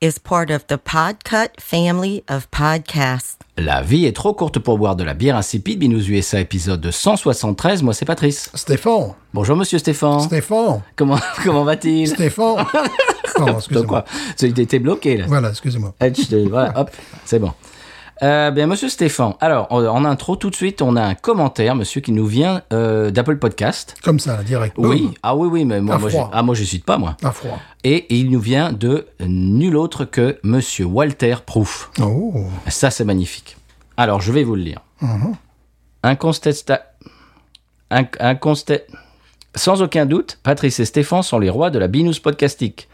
is part of the Podcut family of podcasts. La vie est trop courte pour boire de la bière insipide. Binous USA épisode 173. Moi, c'est Patrice. Stéphane. Bonjour, monsieur Stéphane. Stéphane. Comment, comment va-t-il? Stéphane. Donc excusez-moi. étais bloqué là. Voilà, excusez-moi. Je te- voilà, hop, c'est bon. Euh, bien, monsieur Stéphane. Alors, en, intro, tout de suite, on a un commentaire, monsieur, qui nous vient euh, d'Apple Podcast. Comme ça, direct. Oui, ah oui, oui, mais moi, moi, je- ah, moi, je cite pas, moi. À froid. Et il nous vient de nul autre que monsieur Walter Proof. Oh. Ça, c'est magnifique. Alors, je vais vous le lire. Incontesta... Inc- inconsta- Sans aucun doute, Patrice et Stéphane sont les rois de la binous podcastique.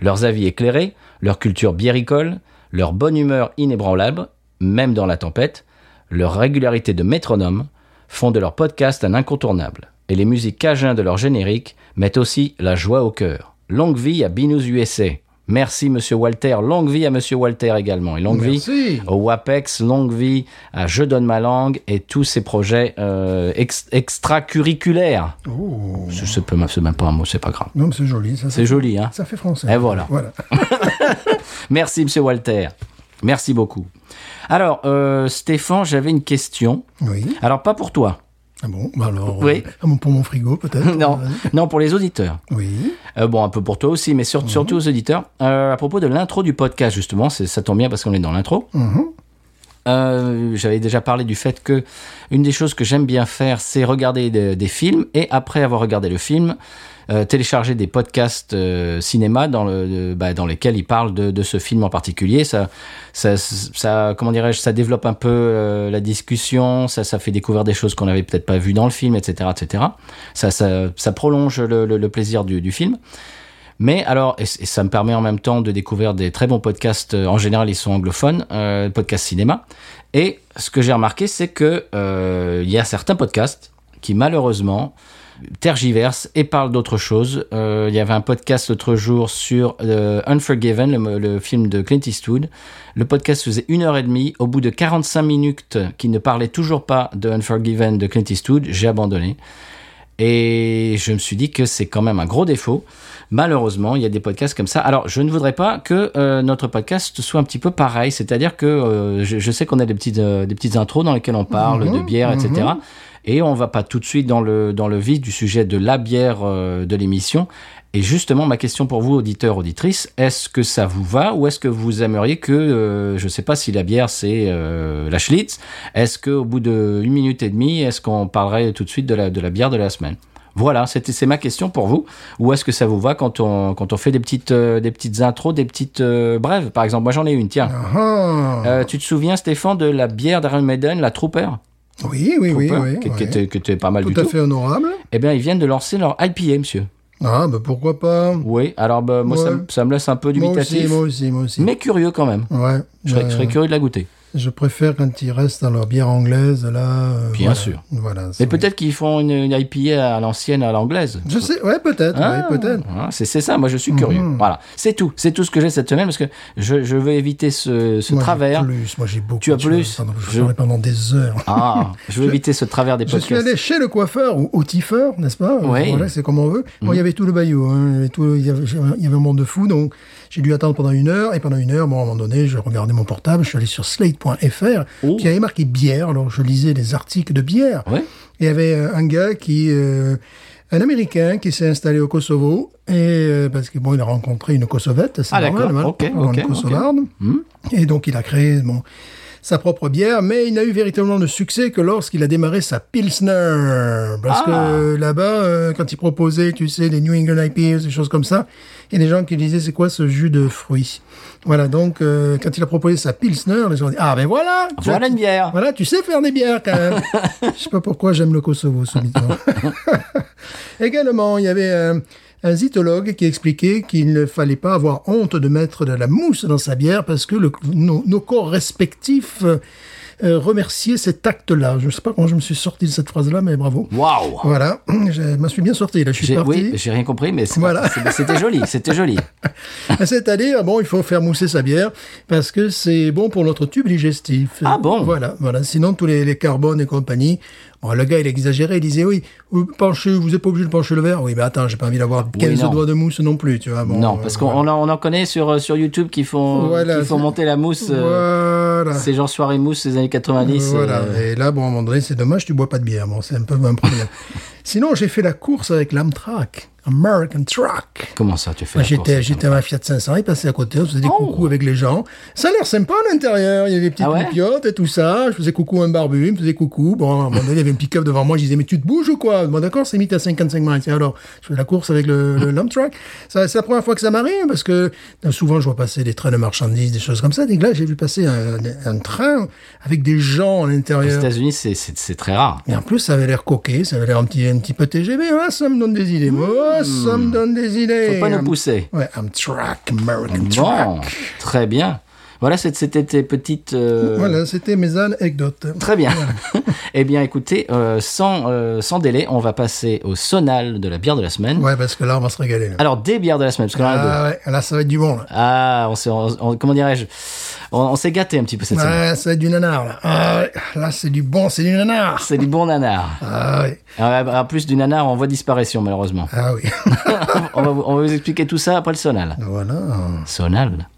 Leurs avis éclairés, leur culture biéricole, leur bonne humeur inébranlable, même dans la tempête, leur régularité de métronome font de leur podcast un incontournable. Et les musiques cajun de leur générique mettent aussi la joie au cœur. Longue vie à Binous USA. Merci Monsieur Walter. Longue vie à Monsieur Walter également. Et longue Merci. vie au WAPEX, longue vie à Je donne ma langue et tous ces projets euh, ex- extracurriculaires. Oh. C'est même pas un mot, c'est pas grave. Non, mais c'est joli. C'est joli, hein Ça fait français. Et voilà. Voilà. Merci Monsieur Walter. Merci beaucoup. Alors, euh, Stéphane, j'avais une question. Oui. Alors, pas pour toi. Ah bon? Bah alors. Oui. euh, ah bon, pour mon frigo, peut-être. Non, Vas-y. non, pour les auditeurs. Oui. Euh, bon, un peu pour toi aussi, mais sur- surtout aux auditeurs. Euh, à propos de l'intro du podcast, justement, ça tombe bien parce qu'on est dans l'intro. Mhm. Euh, J'avais déjà parlé du fait que une des choses que j'aime bien faire, c'est regarder de- des films et après avoir regardé le film, euh, télécharger des podcasts euh, cinéma dans, le, bah, dans lesquels ils parlent de, ce film en particulier. Ça, ça, comment dirais-je, ça développe un peu la discussion, ça, ça fait découvrir des choses qu'on n'avait peut-être pas vues dans le film, etc., etc. Ça, ça, prolonge le, plaisir du film. Mais alors, et, ça me permet en même temps de découvrir des très bons podcasts. euh, En général, ils sont anglophones, euh, podcasts cinéma. Et ce que j'ai remarqué, c'est que euh, y a certains podcasts qui malheureusement tergiversent et parlent d'autre chose. Euh, il y avait un podcast l'autre jour sur Unforgiven, le, le film de Clint Eastwood. Le podcast faisait une heure et demie. Au bout de 45 minutes, qui ne parlait toujours pas de Unforgiven de Clint Eastwood, j'ai abandonné. Et je me suis dit que c'est quand même un gros défaut. Malheureusement, il y a des podcasts comme ça. Alors, je ne voudrais pas que euh, notre podcast soit un petit peu pareil. C'est-à-dire que euh, je, je sais qu'on a des petites, euh, des petites intros dans lesquelles on parle de bière, etc. Et on va pas tout de suite dans le, dans le vif du sujet de la bière de l'émission. Et justement, ma question pour vous, auditeurs, auditrices, est-ce que ça vous va ou est-ce que vous aimeriez que, euh, je ne sais pas si la bière c'est euh, la Schlitz, est-ce qu'au bout de une minute et demie, est-ce qu'on parlerait tout de suite de la, de la bière de la semaine? Voilà, c'était c'est ma question pour vous. Ou est-ce que ça vous va quand on quand on fait des petites euh, des petites intros, des petites euh, brèves? Par exemple, moi j'en ai une. Tiens, Ah. Euh, tu te souviens Stéphane de la bière d'Iron Maiden, la Trooper, Oui, oui, oui, Trooper, oui. qui, qui oui. était, qui était pas mal Tout du à tout. fait honorable. Eh bien, ils viennent de lancer leur IPA, monsieur. Ah, bah pourquoi pas? Oui. Alors, bah, moi, ça, Ouais. me- ça me laisse un peu Moi aussi, dubitatif, moi aussi, moi aussi. mais curieux quand même. Ouais. Je serais, je serais curieux de la goûter. Je préfère quand ils restent dans leur bière anglaise, là. euh, Bien voilà. sûr. Voilà. Mais peut-être qu'ils font une, une IPA à l'ancienne, à l'anglaise. Je sais, ouais, peut-être, Ah, ouais, peut-être. ah, c'est ça, moi je suis curieux. Mhm. Voilà, c'est tout. C'est tout ce que j'ai cette semaine parce que je, je veux éviter ce, ce Moi, travers. Plus, moi j'ai beaucoup. Tu as plus pardon, je Je- pendant des heures. Ah, je veux éviter ce travers des Je suis podcasts. allé chez le coiffeur ou au tiffeur, n'est-ce pas? Oui. Voilà, c'est comme on veut. Bon, il y avait tout le bayou. hein. Il, y avait tout- il, y avait, il y avait un monde de fou, donc j'ai dû attendre pendant une heure. Et pendant une heure, bon, à un moment donné, je regardais mon portable. Je suis allé sur slate.fr, Oh. qui avait marqué bière. Alors je lisais les articles de bière. Ouais. Et il y avait euh, un gars qui, euh, un Américain qui s'est installé au Kosovo et euh, parce que bon, il a rencontré une Kosovette, c'est Ah, normal, d'accord. voilà, Ok, une. Kosovarde. Hmm. Et donc il a créé bon, sa propre bière, mais il n'a eu véritablement de succès que lorsqu'il a démarré sa Pilsner. Parce Ah. que là-bas, euh, quand il proposait, tu sais, des New England IPAs, des choses comme ça, il y a des gens qui disaient, c'est quoi ce jus de fruits? Voilà, donc euh, quand il a proposé sa Pilsner, les gens ont dit, ah ben voilà tu Voilà as- une bière. voilà, tu sais faire des bières quand même. Je sais pas pourquoi j'aime le Kosovo, subitement. Également, il y avait euh, un zytologue qui expliquait qu'il ne fallait pas avoir honte de mettre de la mousse dans sa bière parce que le- nos, nos corps respectifs euh, remerciaient cet acte-là. Je ne sais pas comment je me suis sorti de cette phrase-là, mais bravo. Waouh Voilà, je me suis bien sorti. Là, je suis parti. Oui, j'ai rien compris, mais Voilà. c'était joli, c'était joli. C'est-à-dire, bon, il faut faire mousser sa bière parce que c'est bon pour notre tube digestif. Ah bon? Voilà, voilà. Sinon, tous les, les carbones et compagnie. Bon, le gars, il exagérait, il disait, oui, vous penchez, vous n'êtes pas obligé de pencher le verre. Oui, mais attends, j'ai pas envie d'avoir 15 non. doigts de mousse non plus, tu vois. Bon, non, euh, parce qu'on voilà. en, on en connaît sur, euh, sur YouTube qui font, Voilà, qui font monter la mousse. euh, Voilà. C'est genre soirée mousse des années 90. Voilà. euh, Et là, bon, à un moment donné, c'est dommage, tu bois pas de bière. Bon, c'est un peu un problème. Sinon, j'ai fait la course avec l'Amtrak. American Truck. Comment ça, tu fais course J'étais, à ma Fiat 500, il passait à côté, on faisait des Oh. coucous avec les gens. Ça a l'air sympa à l'intérieur, il y avait des petites Ah ouais et tout ça. Je faisais coucou à un barbu, il me faisait coucou. Bon, à un moment donné, il y avait un pick-up devant moi, je disais, mais tu te bouges ou quoi? Bon, d'accord, c'est mis à 55 miles. Et alors, je fais la course avec le, le truck. Ça, c'est la première fois que ça m'arrive, parce que euh, souvent, je vois passer des trains de marchandises, des choses comme ça. Et là, j'ai vu passer un, un train avec des gens à Aux l'intérieur. États-Unis, c'est- c'est c'est très rare. Et en plus, ça avait l'air coquet, ça avait l'air un petit, un petit peu TGV. Ah, ça me donne des idées. Oh, ça me donne des idées. Faut pas nous pousser. Ouais, Amtrak, American Bon, très bien. Voilà, c'était tes petites. euh, Voilà, c'était mes anecdotes. Très bien. eh bien, écoutez, euh, sans, euh, sans délai, on va passer au sonal de la bière de la semaine. Ouais, parce que là, on va se régaler. Là, Alors, des bières de la semaine, parce ah, ouais, là ça va être du bon. Là, Ah, on- on- comment dirais-je, on, on s'est gâté un petit peu cette semaine. ouais, va être du nanar. Là, ah, là c'est du bon, c'est du nanar. C'est du bon nanar. Ah. Ah, En plus du nanar, on voit disparition, malheureusement. ah oui. on, va, vous- on va vous expliquer tout ça après le sonal. voilà. Sonal.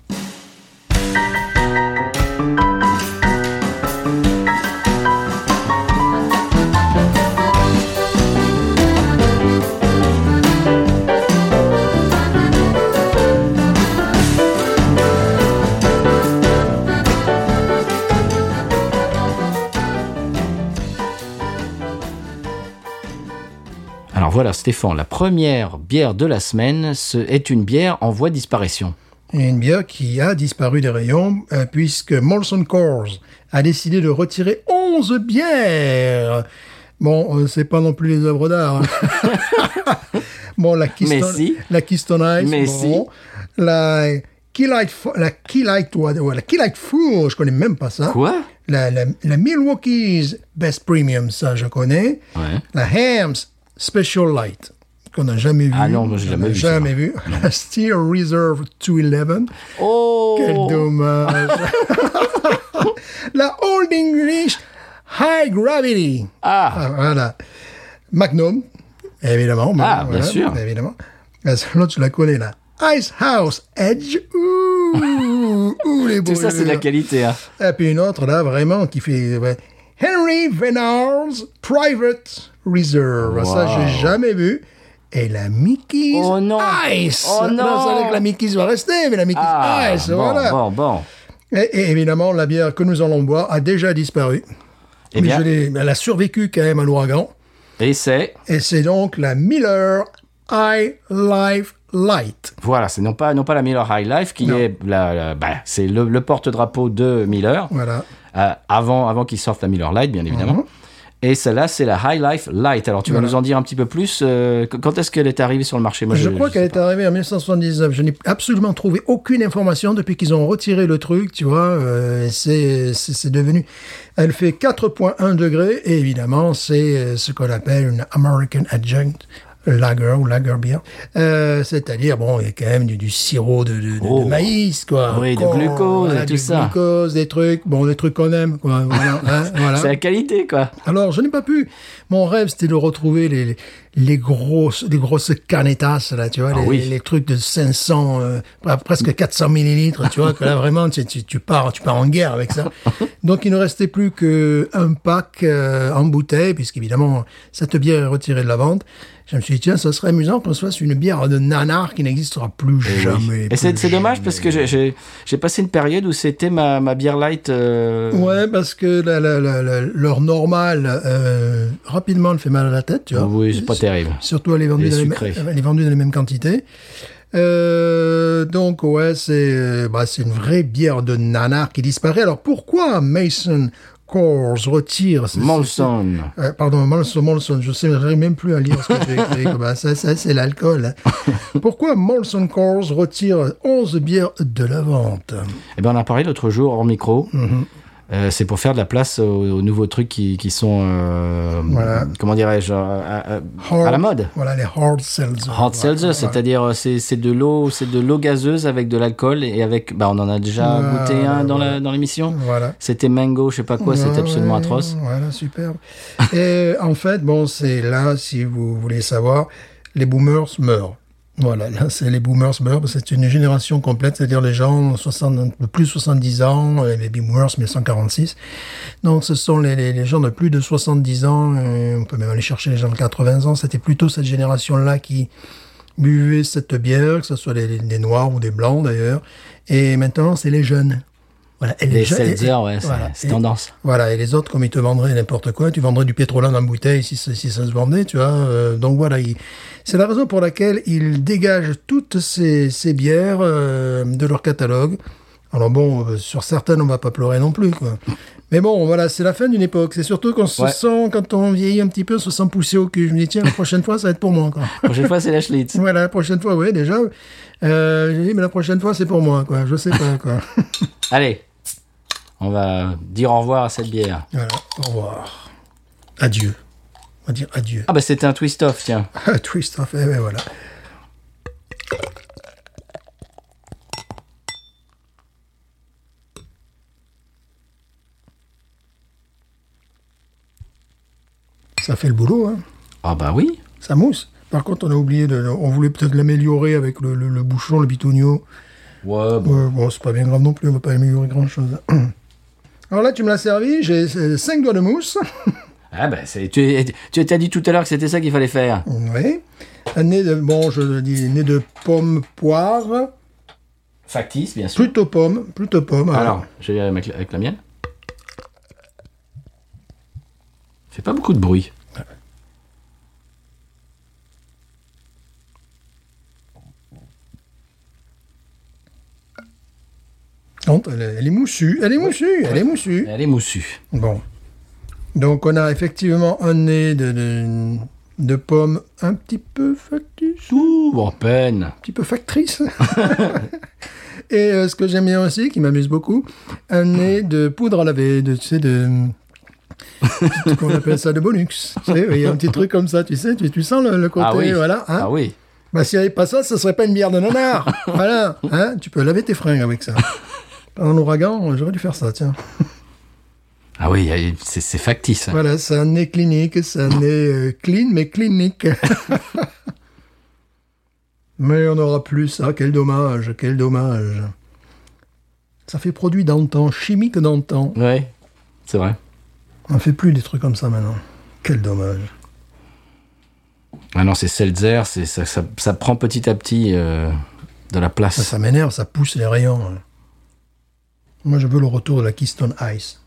Alors Stéphane, la première bière de la semaine est une bière en voie de disparition. Une bière qui a disparu des rayons euh, puisque Molson Coors a décidé de retirer 11 bières. Bon, euh, c'est pas non plus les œuvres d'art. hein. bon, la Keystone, Mais si. la Keystone Ice, Mais bon. la Key Light, la Key Light, la Key Light Four, je connais même pas ça. Quoi? La, la, la Milwaukee's Best Premium, ça je connais. Ouais. La Hams Special Light, qu'on n'a jamais vu. Ah non, moi, j'ai On jamais vu, Jamais vu. La Steel Reserve 211. Oh Quel dommage. la Old English High Gravity. Ah, Ah, voilà. Magnum, évidemment. Ah, voilà, bien sûr. Évidemment. L'autre, tu la connais, là? Ice House Edge. Ouh, ouh, les beaux tout ça c'est de la qualité. Hein. Et puis une autre, là, vraiment, qui fait... ouais, Henry Venard's Private Reserve. Ça, j'ai jamais vu. Et la Mickey's Oh non. Ice. Oh non. ça veut dire que la Mickey's va rester, mais la Mickey's Ah, Ice, bon, voilà. bon, bon. Et, et évidemment, la bière que nous allons boire a déjà disparu. Eh mais bien, je l'ai- elle a survécu quand même à l'ouragan. et c'est, Et c'est donc la Miller High Life Light. voilà, c'est non pas, non pas la Miller High Life qui Non. est la, la- bah, c'est le, le porte-drapeau de Miller, Voilà. Euh, avant, avant qu'il sorte la Miller Light, bien évidemment. Mhm. Et celle-là, c'est la High Life Light. Alors, tu vas nous en dire un petit peu plus. euh, qu- quand est-ce qu'elle est arrivée sur le marché? Moi, je, crois qu'elle est arrivée en 1979. Je n'ai absolument trouvé aucune information depuis qu'ils ont retiré le truc, tu vois. euh, c'est devenu. Elle fait 4,1 degrés et évidemment, c'est euh, ce qu'on appelle une American Adjunct lager ou lager beer. Euh, c'est-à-dire, bon, il y a quand même du, du sirop de, de, de- Oh. de maïs, quoi. Oui, de glucose et tout du ça. glucose, des trucs, bon, des trucs qu'on aime, quoi. Voilà. hein, voilà. C'est la qualité, quoi. Alors, je n'ai pas pu. Mon rêve, c'était de retrouver les, les grosses, les grosses canetas, là, tu vois, Ah les, oui. les trucs de 500, euh, presque 400 millilitres, tu vois, que là, vraiment, tu, tu, tu pars, tu pars en guerre avec ça. Donc, il ne restait plus qu'un pack euh, en bouteille, puisqu'évidemment, cette bière est retirée de la vente. Je me suis dit, tiens, ça serait amusant qu'on se fasse une bière de nanar qui n'existera plus jamais. Et c'est dommage jamais. parce que j'ai- passé une période où c'était ma, ma bière light. euh, Ouais, parce que la, la, la, la- leur normal, euh, rapidement, elle fait mal à la tête, tu vois. Oui, c'est pas terrible. Surtout elle est vendue, dans les, elle est vendue dans les mêmes quantités. Euh, donc ouais, c'est bah, c'est une vraie bière de nanar qui disparaît. Alors pourquoi Mason Coors retire... Molson. euh, pardon, Molson, Molson, je sais, j'arrive même plus à lire ce que j'ai écrit. Comment ça, ça c'est l'alcool. Pourquoi Molson Coors retire 11 bières de la vente? Eh ben, on en a parlé l'autre jour hors micro. Mhm. Euh, c'est pour faire de la place aux, aux nouveaux trucs qui, qui sont, euh, Voilà. comment dirais-je, à, à- la mode. Voilà, les hard seltzer. Hard seltzer, Voilà. c'est-à-dire euh, c'est de l'eau, c'est de l'eau gazeuse avec de l'alcool et avec, bah on en a déjà goûté un dans dans l'émission. Voilà. C'était mango, je sais pas quoi, c'était Ouais, absolument ouais, atroce. Voilà, superbe. Et en fait, bon, c'est là, si vous voulez savoir, les boomers meurent. Voilà, là, c'est les boomers meurent. C'est une génération complète, c'est-à-dire les gens 60, de plus de 70 ans, euh, les boomers 1946. Donc, ce sont les, les, gens de plus de 70 ans. euh, on peut même aller chercher les gens de 80 ans. C'était plutôt cette génération-là qui buvait cette bière, que ce soit des noirs ou des blancs d'ailleurs. Et maintenant, c'est les jeunes. Voilà. Et Les seltzer, ouais, c'est voilà. c'est Et- tendance. voilà, et les autres, comme ils te vendraient n'importe quoi, tu vendrais du pétrole en bouteille si, ça- si ça se vendait, tu vois. euh, donc voilà, il- c'est la raison pour laquelle ils dégagent toutes ces, ces bières euh, de leur catalogue. Alors bon, euh, sur certaines, on va pas pleurer non plus, quoi. Mais bon, voilà, c'est la fin d'une époque. C'est surtout qu'on se Ouais. sent, quand on vieillit un petit peu, on se sent poussé au cul. Je me dis, tiens, la prochaine fois, ça va être pour moi, quoi. La prochaine fois, c'est la Schlitz. voilà, la prochaine fois, oui, déjà. Euh, j'ai dit, mais la prochaine fois, c'est pour moi, quoi. Je sais pas, quoi. Allez, on va dire au revoir à cette bière. voilà, au revoir. Adieu. On va dire adieu. Ah bah c'était un twist-off, tiens. Ah, twist, en fait, ouais, voilà. Ça fait le boulot, hein. Ah bah oui. Ça mousse. Par contre, on a oublié de. On voulait peut-être l'améliorer avec le, le- le bouchon, le bitonio. Ouais, bon. Ouais, bon, c'est pas bien grave non plus, on va pas améliorer grand chose. Alors là, tu me l'as servi, j'ai 5 doigts de mousse. Ah bah c'est- tu tu t'as dit tout à l'heure que c'était ça qu'il fallait faire. oui. Un nez de. Bon, je dis nez de pomme poire. Factice, bien sûr. Plutôt pomme, plutôt pomme. Alors, je vais avec, la- avec la mienne. Fait pas beaucoup de bruit. Non, elle, est- moussue, elle est moussue, elle est moussue. Elle est moussue. Bon. Donc on a effectivement un nez de, de, de pomme un petit peu factice, Ouh, en peine. un petit peu factrice. Et euh, ce que j'aime bien aussi, qui m'amuse beaucoup, un nez de poudre à laver, de, tu sais, de... qu'on appelle ça de bonux. Tu sais, il y a un petit truc comme ça, tu sais, tu, tu sens le, le côté, Ah oui. voilà. hein. Ah oui. Bah, s'il n'y avait pas ça, ce serait pas une bière de nanar. voilà. Hein tu peux laver tes fringues avec ça. Pendant l'ouragan, j'aurais dû faire ça, tiens. Ah oui, c'est factice. hein. Voilà, c'est un nez clinique, c'est un nez euh, clean, mais clinique. mais on n'aura plus ça, quel dommage, quel dommage. Ça fait produit d'antan, chimique d'antan. Ouais, c'est vrai. On ne fait plus des trucs comme ça maintenant. Quel dommage. Ah non, c'est Seltzer, c'est ça, ça, ça prend petit à petit euh, de la Ça, place. ça m'énerve, ça pousse les rayons. Moi, je veux le retour de la Keystone Ice.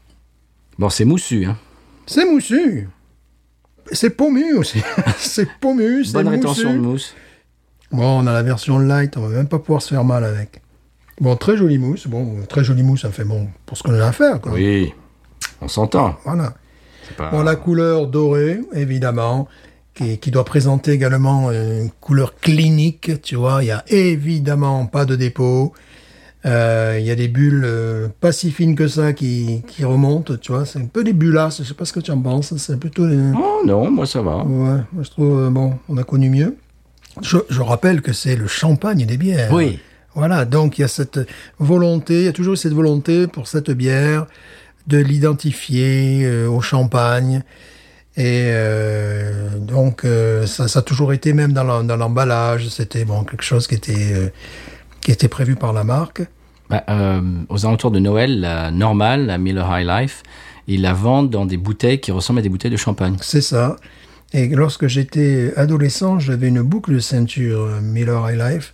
Bon, c'est moussu, hein. C'est moussu. C'est pommu aussi. c'est pommu, c'est Bonne moussu. rétention de mousse. Bon, on a la version light, on va même pas pouvoir se faire mal avec. Bon, très jolie mousse. Bon, très jolie mousse, ça fait bon pour ce qu'on a à faire, quoi. Oui, on s'entend. Voilà. Pas- Bon, la couleur dorée, évidemment, qui, qui doit présenter également une couleur clinique, tu vois. Il y a évidemment pas de dépôt. Euh, Il y a des bulles euh, pas si fines que ça qui, qui remontent, tu vois. C'est un peu des bullasses, je sais pas ce que tu en penses. C'est plutôt les... Oh non, moi ça va. Ouais, moi, je trouve, euh, bon, on a connu mieux. Je, je rappelle que c'est le champagne des bières. Oui. Voilà, donc il y a cette volonté, il y a toujours eu cette volonté pour cette bière de l'identifier euh, au champagne. Et euh, donc euh, ça, ça a toujours été même dans l'em- dans l'emballage, c'était bon quelque chose qui était euh, qui était prévu par la marque. Bah, euh, aux alentours de Noël, la normale, la Miller High Life, ils la vendent dans des bouteilles qui ressemblent à des bouteilles de champagne. C'est ça. Et lorsque j'étais adolescent, j'avais une boucle de ceinture euh, Miller High Life,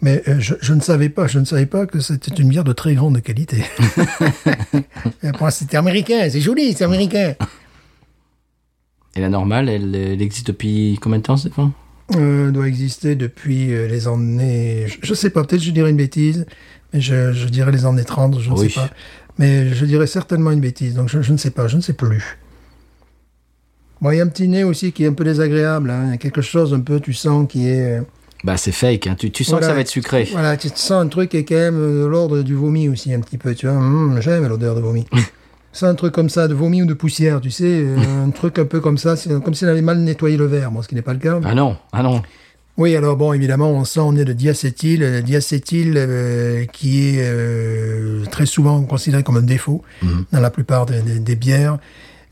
mais euh, je, je ne savais pas, je ne savais pas que c'était une bière de très grande qualité. C'était américain, c'est joli, c'est américain. Et la normale, elle, elle existe depuis combien de temps, Stéphane Euh, doit exister depuis euh, les années, je, je sais pas, peut-être je dirais une bêtise, mais je, je dirais les années 30, je ne Oui. sais pas. Mais je dirais certainement une bêtise, donc je, je ne sais pas, je ne sais plus. Bon, il y a un petit nez aussi qui est un peu désagréable. hein. Il y a quelque chose un peu, tu ssens, qui est. euh, Bah, c'est fake. hein. Tu, tu sens Voilà. que ça va être sucré. Voilà, tu sens un truc qui est quand même de l'ordre du vomi aussi, un petit peu. Tu vois, Hum, j'aime l'odeur de vomi. C'est un truc comme ça, de vomi ou de poussière, tu sais, euh, un truc un peu comme ça, comme s'il avait mal nettoyé le verre, bon, ce qui n'est pas le cas. Ah non, ah non. Oui, alors bon, évidemment, on sent on est de diacétyl, le diacétyl euh, qui est euh, très souvent considéré comme un défaut dans la plupart des, des- des bières.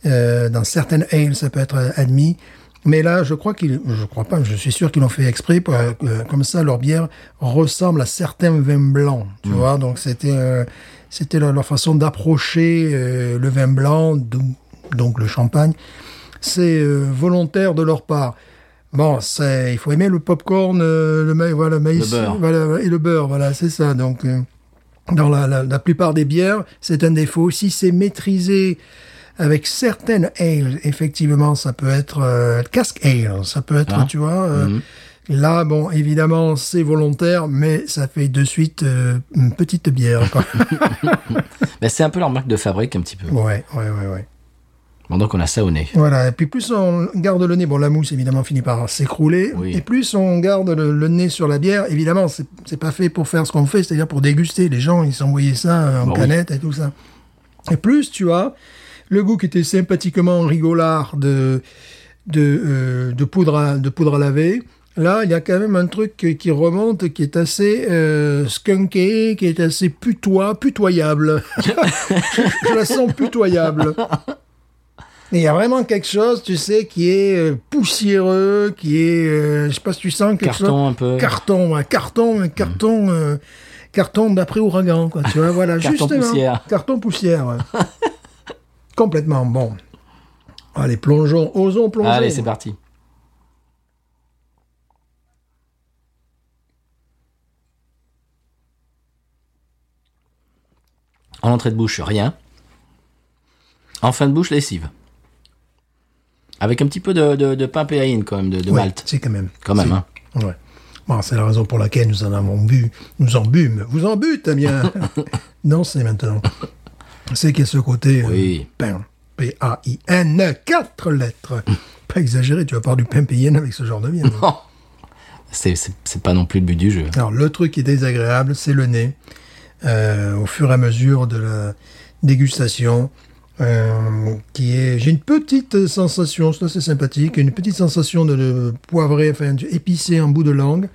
Euh, dans certaines ales, ça peut être euh, admis. Mais là, je crois qu'ils, je crois pas, je suis sûr qu'ils l'ont fait exprès, pour, euh, euh, comme ça, leur bière ressemble à certains vins blancs, tu vois. Donc c'était, euh, c'était leur, leur façon d'approcher euh, le vin blanc, donc le champagne. C'est euh, volontaire de leur part. Bon, c'est, il faut aimer le popcorn, euh, le maïs, voilà, maïs, Le beurre. voilà, et le beurre, voilà, c'est ça. Donc, euh, dans la, la, la plupart des bières, c'est un défaut. Si c'est maîtrisé avec certaines ales, effectivement, ça peut être euh, cask ale, ça peut être, Ah. tu vois. euh, Mhm. Là, bon, évidemment, c'est volontaire, mais ça fait de suite euh, une petite bière. Quoi. Mais c'est un peu leur marque de fabrique, un petit peu. ouais, ouais, ouais, ouais. Bon, donc on a ça au nez. Voilà, et puis plus on garde le nez, bon la mousse évidemment finit par s'écrouler, Oui. et plus on garde le, le nez sur la bière, évidemment c'est pas fait pour faire ce qu'on fait, c'est-à-dire pour déguster, les gens ils s'envoyaient ça euh, en Bah oui. canette et tout ça. Et plus tu as le goût qui était sympathiquement rigolard de, de, euh, de, poudre à, de poudre à laver, là il y a quand même un truc qui- remonte, qui est assez euh, skunké, qui est assez putois, putoyable. Je la sens putoyable. Il y a vraiment quelque chose, tu sais, qui est euh, poussiéreux, qui est, euh, je sais pas si tu sens quelque chose. Carton un peu. Carton, un carton, un carton, euh, carton d'après ouragan, quoi. Tu vois, voilà, Carton justement. poussière. Carton poussière. ouais. Complètement bon. Allez, plongeons, osons plonger. Allez, c'est parti. En entrée de bouche, rien. En fin de bouche, lessive. Avec un petit peu de, de, de pain péaïne, quand même, de, de Ouais, malt. C'est quand même. Quand même, hein. Ouais. Bon, c'est la raison pour laquelle nous en avons bu. Nous en bûmes. Vous en bûtes, eh bien. non, c'est maintenant. C'est qu'il y a ce côté. euh, Oui. pain. P-A-I-N. Quatre lettres. Pas exagéré, tu vas parler du pain payenne avec ce genre de. C'est c'est- c'est pas non plus le but du jeu. Alors, le truc qui est désagréable, c'est le nez. Euh, au fur et à mesure de la dégustation, euh, qui est... J'ai une petite sensation, c'est sympathique, une petite sensation de, de poivré, enfin, épicé en bout de langue.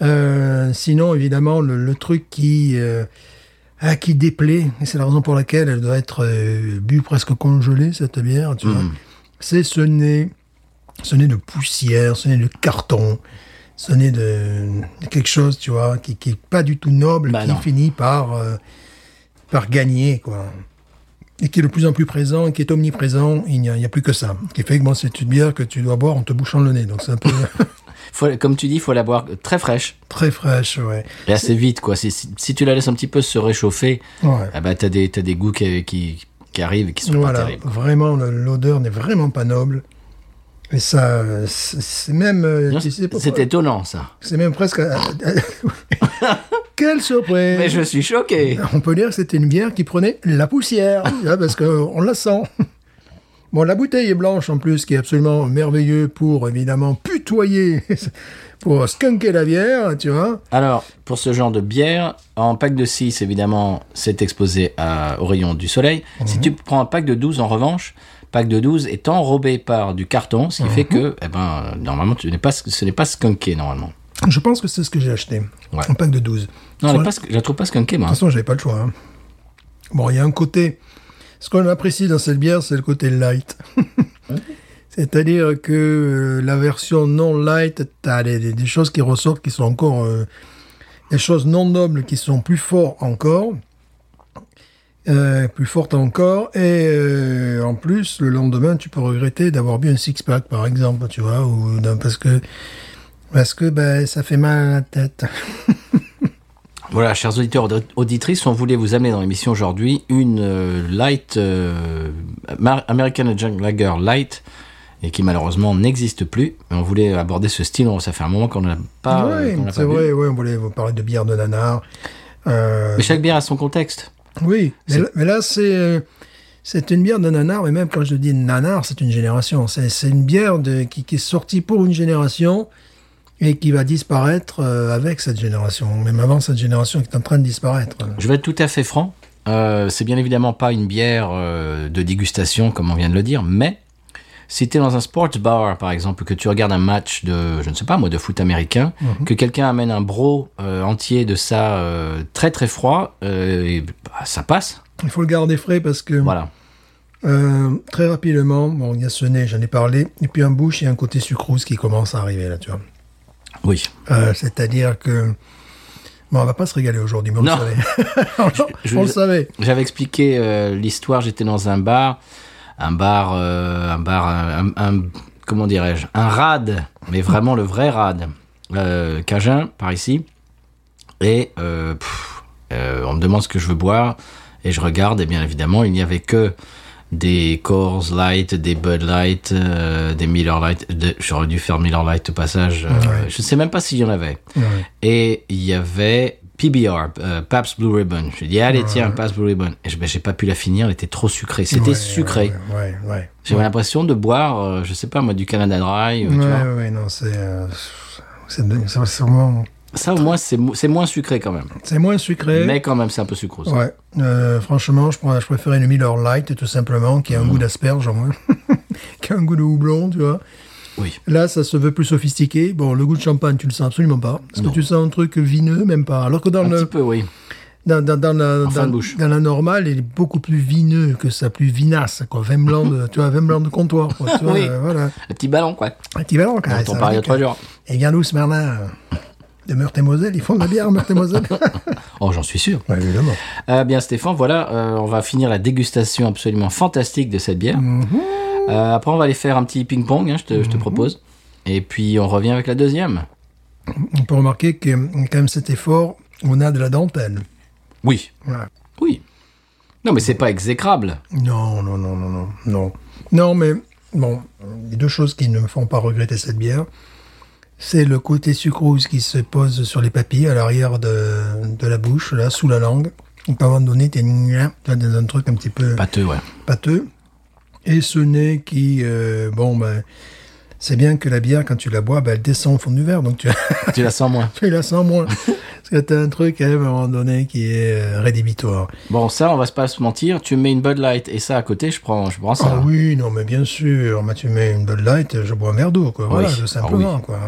Euh, sinon, évidemment, le, le truc qui... euh, ah, qui déplaît, et c'est la raison pour laquelle elle doit être bue presque congelée, cette bière, tu vois. C'est ce nez, ce nez de poussière, ce nez de carton, ce nez de, de quelque chose, tu vois, qui, qui est pas du tout noble, Bah qui non. finit par, euh, par gagner, quoi. Et qui est de plus en plus présent, qui est omniprésent, il n'y a, plus que ça. Ce qui fait que bon, c'est une bière que tu dois boire en te bouchant le nez. Donc c'est un peu Faut, comme tu dis, il faut la boire très fraîche très fraîche, ouais. et assez vite, quoi. Si, si, si tu la laisses un petit peu se réchauffer, Ouais. ah bah, t'as des, t'as des goûts qui, qui, qui arrivent et qui sont pas Voilà, terribles. vraiment, l'odeur n'est vraiment pas noble. Et ça, euh, c'est même, euh, tu sais pourquoi C'est étonnant, ça. c'est même presque. Quelle surprise Mais je suis choqué. On peut dire que c'était une bière qui prenait la poussière, hein, parce qu'on la sent. Bon, la bouteille est blanche en plus, qui est absolument merveilleux pour évidemment putoyer, pour skunker la bière, tu vois. Alors, pour ce genre de bière, en pack de 6, évidemment, c'est exposé à, au rayon du soleil. Si tu prends un pack de 12, en revanche, pack de 12 est enrobé par du carton, ce qui fait que, eh ben, normalement, tu pas, ce n'est pas skunké, normalement. Je pense que c'est ce que j'ai acheté. Ouais. Un pack de 12. Non, la- je la trouve pas skunké, moi. De toute façon, j'avais pas le choix. hein. Bon, il y a un côté. Ce qu'on apprécie dans cette bière, c'est le côté light. C'est-à-dire que euh, la version non light, t'as des, des- des choses qui ressortent qui sont encore. euh, des choses non nobles qui sont plus fortes encore. Euh, plus fortes encore. Et euh, en plus, le lendemain, tu peux regretter d'avoir bu un six-pack, par exemple, tu vois, ou parce que. Parce que ben, ça fait mal à la tête. Voilà, chers auditeurs aud- auditrices, on voulait vous amener dans l'émission aujourd'hui une euh, light euh, American Junk Lager light et qui malheureusement n'existe plus. On voulait aborder ce style. Ça fait un moment qu'on n'a pas. oui, c'est vrai, ouais, on voulait vous parler de bière de nanar. Mais chaque bière a son contexte. Oui, mais là, c'est euh, c'est une bière de nanar, mais même quand je dis nanar, c'est une génération. C'est c'est une bière de, qui, qui est sortie pour une génération et qui va disparaître euh, avec cette génération, même avant cette génération qui est en train de disparaître. Je vais être tout à fait franc. Euh, c'est bien évidemment pas une bière de dégustation, comme on vient de le dire, mais si tu es dans un sports bar, par exemple, que tu regardes un match de, je ne sais pas moi, de foot américain, que quelqu'un amène un bro euh, entier de ça euh, très très froid, euh, et, bah, ça passe. Il faut le garder frais parce que Voilà. très rapidement, bon, il y a ce nez, j'en ai parlé, et puis en bouche, a un côté sucrose qui commence à arriver là, tu vois. Oui. C'est-à-dire que bon, on va pas se régaler aujourd'hui, mais on Non. le savait. Je- on le savait. J'avais expliqué euh, l'histoire. J'étais dans un bar, un bar, euh, un bar, un, un- comment dirais-je, un rad, mais vraiment le vrai rad, euh, cajun par ici. Et euh, pff, euh, on me demande ce que je veux boire et je regarde et bien évidemment il n'y avait que des Coors Light, des Bud Light, euh, des Miller Light. de- J'aurais dû faire Miller Light au passage. euh, Ouais. Je ne sais même pas s'il y en avait. Ouais. Et il y avait PBR, euh, Pabst Blue Ribbon. Je dis, allez, tiens, Pabst Blue Ribbon. Et je, ben, j'ai pas pu la finir, elle était trop sucrée. C'était Ouais, sucré. Ouais, ouais, ouais. J'avais l'impression de boire, euh, je sais pas moi, du Canada Dry. euh, tu Ouais, vois. ouais, ouais, non, c'est. euh, c'est Ça, au moins, c'est mo- c'est moins sucré quand même. c'est moins sucré. Mais quand même, c'est un peu sucrose. Ouais. Euh, franchement, je, je préférais une Miller Light, tout simplement, qui a un Mmh. goût d'asperge, au moins. qui a un goût de houblon, tu vois. Oui. Là, ça se veut plus sophistiqué. Bon, le goût de champagne, tu le sens absolument pas. Est-ce que Non. tu sens un truc vineux, même pas Alors que dans Un le, petit peu, oui. dans, dans, dans la, dans, dans la normale, il est beaucoup plus vineux que ça, plus vinasse, quoi. Vin blanc de, tu vois, vin blanc de comptoir, quoi. Tu vois, Oui. euh, voilà. Le petit ballon, quoi. Équivalent, quand même. On parlait il y a trois jours. Et bien, nous, Merlin, de Meurthe-et-Moselle, ils font de la bière à Meurthe-et-Moselle. Oh, j'en suis sûr. ouais, évidemment. Euh, bien, Stéphane, voilà, euh, on va finir la dégustation absolument fantastique de cette bière. Mhm. Euh, après, on va aller faire un petit ping-pong, hein, je, te, je te propose. Et puis, on revient avec la deuxième. On peut remarquer que, quand même, cet effort, on a de la dentelle. Oui. Oui. Non, mais c'est pas exécrable. Non, non, non, non, non, non. Non, mais bon, les deux choses qui ne me font pas regretter cette bière, c'est le côté sucrose qui se pose sur les papilles à l'arrière de, de la bouche, là, sous la langue. Et à un moment donné, t'es dans un truc un petit peu Pâteux, ouais. pâteux. Et ce nez qui, euh, bon, ben, c'est bien que la bière, quand tu la bois, ben, elle descend au fond du verre, donc tu, Tu la sens moins. tu la sens moins. Parce que t'as un truc, hein, à un moment donné, qui est euh, rédhibitoire. Bon, ça, on va pas se mentir. Tu mets une Bud Light et ça à côté, je prends, je prends ça. Ah oui, non, mais bien sûr. Moi, tu mets une Bud Light, je bois un verre d'eau, quoi. Voilà, Oui. Ah simplement, quoi.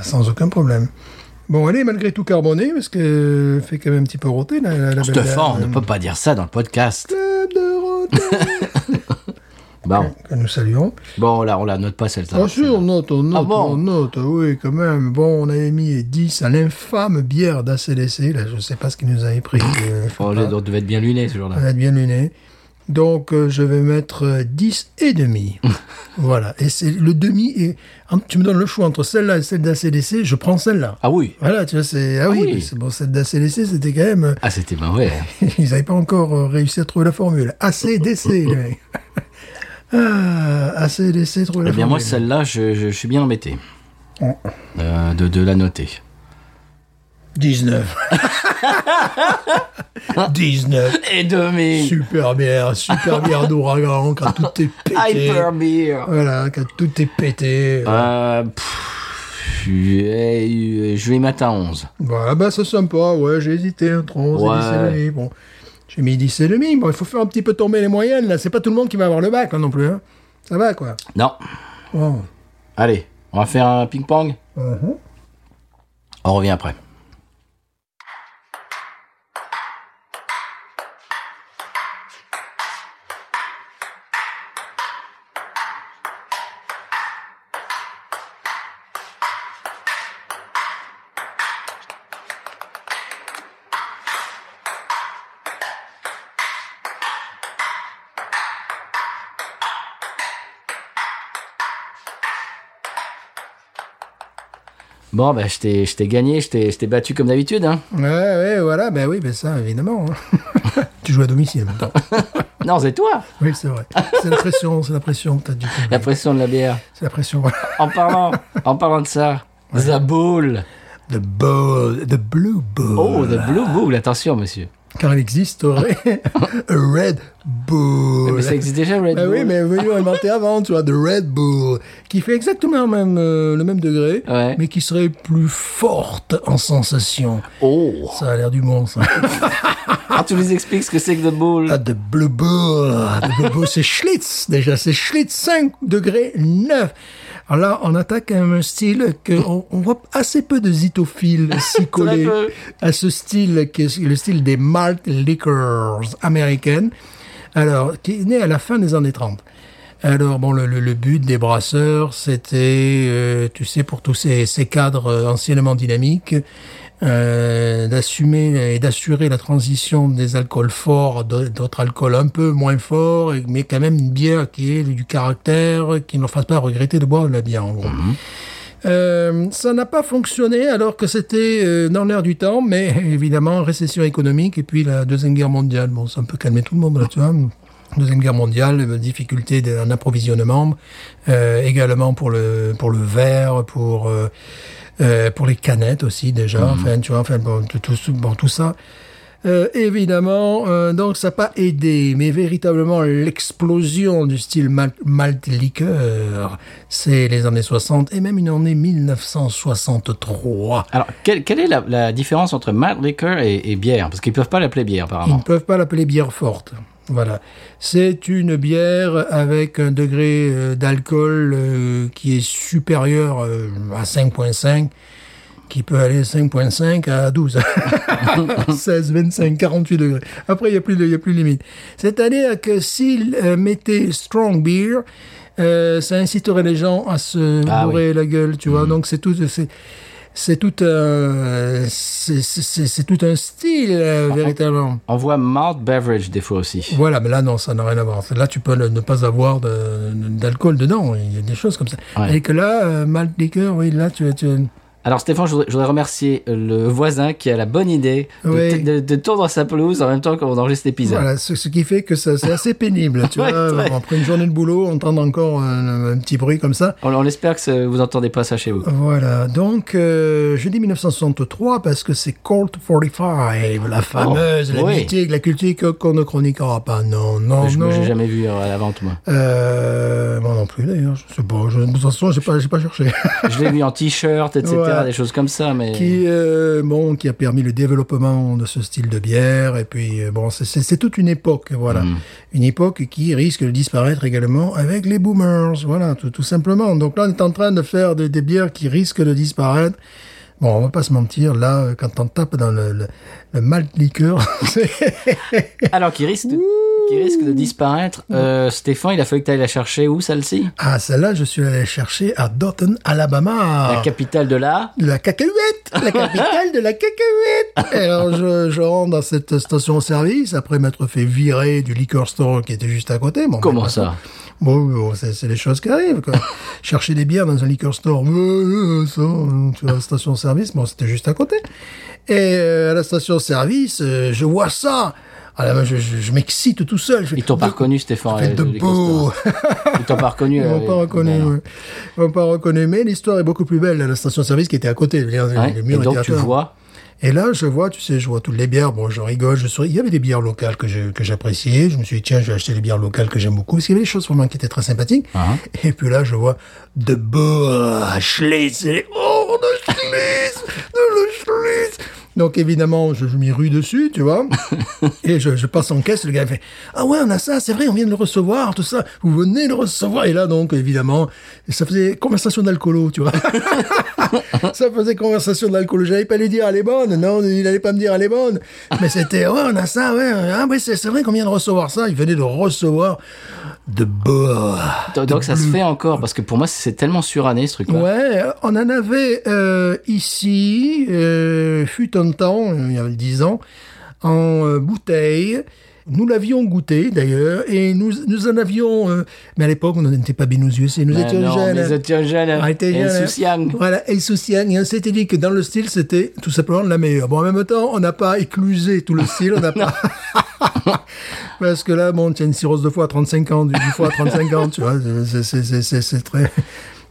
Sans aucun problème. Bon, elle est malgré tout carbonée, parce que fait quand même un petit peu rôter, la, la, la Stéphane, on ne peut pas dire ça dans le podcast. Club de. Bon, que nous saluons. bon là, on la note pas celle-là. Ah si, on note, on note, Ah bon on note, oui, quand même. Bon, on avait mis 10 à l'infâme bière d'ACDC, là, je sais pas ce qui nous avait pris. euh, Oh, on devait être bien luné ce jour-là. On a bien luné. Donc, euh, je vais mettre euh, 10 et demi. voilà. Et c'est le demi. Et, tu me donnes le choix entre celle-là et celle d'ACDC, je prends celle-là. Ah oui. Voilà, tu vois, c'est. Ah oui, oui. c'est bon, celle d'ACDC, c'était quand même. Ah, c'était mauvais. ils n'avaient pas encore euh, réussi à trouver la formule. ACDC, les mecs. Ah, ACDC, la Eh bien, moi, celle-là, je, je- je suis bien embêté Oh. euh, de, de la noter. 19. 19. Et demi. Super bière, super bière d'ouragan, quand tout est pété. Hyper beer. Voilà, quand tout est pété. Euh, pff, je vais mettre à 11. Voilà, bah c'est sympa, ouais, j'ai hésité entre 11 Ouais. et 10 et demi. Bon, j'ai mis 10 et demi. Bon, il faut faire un petit peu tomber les moyennes, là. C'est pas tout le monde qui va avoir le bac, hein, non plus. Hein. Ça va, quoi. Non. Bon. Allez, on va faire un ping-pong. Mhm. On revient après. Bon, ben, je t'ai gagné, je t'ai battu comme d'habitude. Hein. Ouais, ouais, voilà, ben oui, ben ça, évidemment. hein. tu joues à domicile maintenant. Non, c'est toi. Oui, c'est vrai. C'est la pression, c'est la pression que t'as du coup. La pression de la bière. C'est la pression, voilà. En parlant, en parlant de ça, The Bull. The Bull, the Blue Bull. Oh, The Blue Bull, attention, monsieur. car il existerait un Red Bull. Mais ça existe déjà, Red Bah Bull. oui, mais l'ont inventé avant, tu vois, de Red Bull, qui fait exactement le même, euh, le même degré, Ouais. mais qui serait plus forte en sensation. Oh Ça a l'air du bon, ça. Ah, tu nous expliques ce que c'est que The Bull Ah, de Blue Bull. De Blue Bull, c'est Schlitz, déjà. C'est Schlitz 5 degrés 9. Alors là, on attaque un style que on, on voit assez peu de zitophiles s'y coller à ce style qui est le style des malt liquors américaines. Alors, qui est né à la fin des années 30. Alors, bon, le, but des brasseurs, c'était, euh, tu sais, pour tous ces, cadres euh, anciennement dynamiques, euh, d'assumer et d'assurer la transition des alcools forts d'autres alcools un peu moins forts, mais quand même une bière qui ait du caractère, qui ne leur fasse pas regretter de boire de la bière, en gros. Euh, ça n'a pas fonctionné alors que c'était euh, dans l'air du temps, mais évidemment, récession économique et puis la Deuxième Guerre mondiale. Bon, ça peut calmer tout le monde, là, tu vois. Deuxième Guerre mondiale, euh, difficulté d'un approvisionnement, euh, également pour le pour le verre, pour euh, pour les canettes aussi déjà. Enfin, tu vois, enfin bon, tout, tout, bon, tout ça. Euh, évidemment, euh, donc ça n'a pas aidé, mais véritablement l'explosion du style mal- malt liqueur, c'est les années 60 et même une année 1963. Alors, quelle, quelle est la, la différence entre malt liquor et, et bière? Parce qu'ils peuvent pas l'appeler bière, Ils ne apparemment. peuvent pas l'appeler bière forte. Voilà. C'est une bière avec un degré euh, d'alcool euh, qui est supérieur euh, à 5.5, qui peut aller 5.5 à 12, 16, 25, 48 degrés. Après, il n'y a plus de, il y a plus de limite. C'est-à-dire que s'ils euh, mettaient strong beer, euh, ça inciterait les gens à se Ah bourrer la gueule, tu vois. Donc c'est tout, c'est c'est tout un, c'est- c'est tout un style euh, véritablement. On voit malt beverage des fois aussi. Voilà, mais là, non, ça n'a rien à voir. Là, tu peux ne pas avoir de- d'alcool dedans. Il y a des choses comme ça. Ouais. Et que là, euh, malt liqueur, oui, là, tu, tu Alors Stéphane, je voudrais, je voudrais remercier le voisin qui a la bonne idée de, Oui. de, de tondre sa pelouse en même temps qu'on enregistre l'épisode. voilà, ce, ce qui fait que c'est assez pénible. Tu Ouais, vois, ouais. après une journée de boulot, entendre encore un, un petit bruit comme ça. On, on espère que vous entendez pas ça chez vous. Voilà, donc euh, je dis 1963 parce que c'est Colt 45, la fameuse, la oui. mythique, la cultique qu'on ne chroniquera pas. Non, non, je non. n'ai jamais vu à la vente, moi. Euh, moi non plus d'ailleurs, je sais pas. Je, de toute façon, j'ai pas, pas cherché. Je l'ai vu en t-shirt, etc., Ouais. Des choses comme ça, mais... qui, euh, bon, qui a permis le développement de ce style de bière. Et puis, euh, bon, c'est- toute une époque, voilà. Une époque qui risque de disparaître également avec les boomers, voilà, tout, tout simplement. Donc là, on est en train de faire des, des bières qui risquent de disparaître. Bon, on va pas se mentir, là, euh, quand on tape dans le, le, le malt liqueur, Alors, qui risque de, qui risque de disparaître, euh, Stéphane, il a fallu que tu ailles la chercher où, celle-ci? Ah, celle-là, je suis allé chercher à Dotton, Alabama. La capitale de la... la cacahuète, la capitale de la cacahuète. Et alors je, je rentre dans cette station-service après m'être fait virer du liquor store qui était juste à côté. Bon, Comment ça? Bon, bon, c'est les choses qui arrivent. Quoi. Chercher des bières dans un liquor store, euh, euh, ça, tu vois, la station-service, bon, c'était juste à côté. Et euh, à la station-service, euh, je vois ça. Alors, je, je, je m'excite tout seul. Je fais, Ils t'ont pas reconnu, Stéphane. Fait euh, de les beau. Ils t'ont pas reconnu. Ils euh, m'ont pas reconnu. ouais. Ils m'ont pas reconnu. Mais l'histoire est beaucoup plus belle. La station-service qui était à côté. Le, le Ouais, mur Et donc, tu vois... Et là, je vois, tu sais, je vois toutes les bières. Bon, je rigole, je souris. Il y avait des bières locales que je- que j'appréciais. Je me suis dit, tiens, je vais acheter les bières locales que j'aime beaucoup. Parce qu'il y avait des choses vraiment qui étaient très sympathiques. Ah. Et puis là, je vois de Boa, Schlitz. Et, oh, de Schlitz, de le Schlitz. Donc, évidemment, je, je m'y rue dessus, tu vois. et je, je passe en caisse. Le gars fait, ah ouais, on a ça, c'est vrai, on vient de le recevoir, tout ça. Vous venez de le recevoir. Et là, donc, évidemment, ça faisait conversation d'alcoolo, tu vois. ça faisait conversation d'alcool. J'allais pas lui dire elle est bonne. Non, il allait pas me dire elle est bonne. Mais c'était ouais, on a ça, ouais. Ah ouais, c'est vrai qu'on vient de recevoir ça. Il venait de recevoir de. Donc, donc ça se fait encore, parce que pour moi, c'est tellement suranné, ce truc-là. Ouais, on en avait euh, ici, euh, fut un temps, il y a 10 ans, en euh, bouteille. Nous l'avions goûté d'ailleurs, et nous, nous en avions, euh, mais à l'époque on n'était pas c'est nous Mais étions non, jeunes. Nous étions jeunes. On était jeunes, insouciants. Voilà, insouciants. Et on s'était dit que dans le style, c'était tout simplement la meilleure. Bon, en même temps, on n'a pas éclusé tout le style, on n'a pas... Parce que là, bon, as une cirrhose de foie à 35 ans, du, du foie à 35 ans, tu vois, c'est très...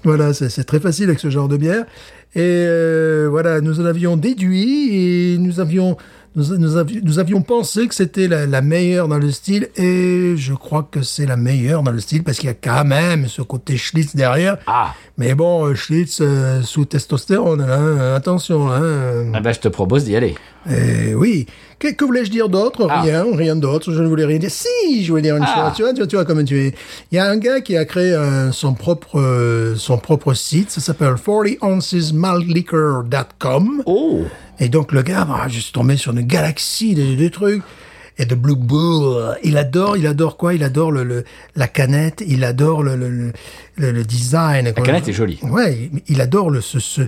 Voilà, c'est très facile avec ce genre de bière. Et euh, voilà, nous en avions déduit et nous avions nous, nous avi- nous avions pensé que c'était la, la meilleure dans le style, et je crois que c'est la meilleure dans le style, parce qu'il y a quand même ce côté Schlitz derrière. Ah, Mais bon, euh, Schlitz euh, sous testostérone, hein, euh, attention. Hein, euh, eh ben, je te propose d'y aller. euh, oui. Que, que voulais-je dire d'autre? Ah. Rien, rien d'autre. Je ne voulais rien dire. Si, je voulais dire une Ah. chose. Tu vois, tu vois, tu vois comment tu es. Il y a un gars qui a créé un- son propre, euh, son propre site. Ça s'appelle 40oncesmaltliquor.com. Oh, Et donc le gars, bah, je suis tombé sur une galaxie de, de trucs. Et de Blue Bull, il adore, il adore quoi? Il adore le, le- la canette, il adore le, le, le, le- design. la canette est jolie. Ouais, il- adore le ce ce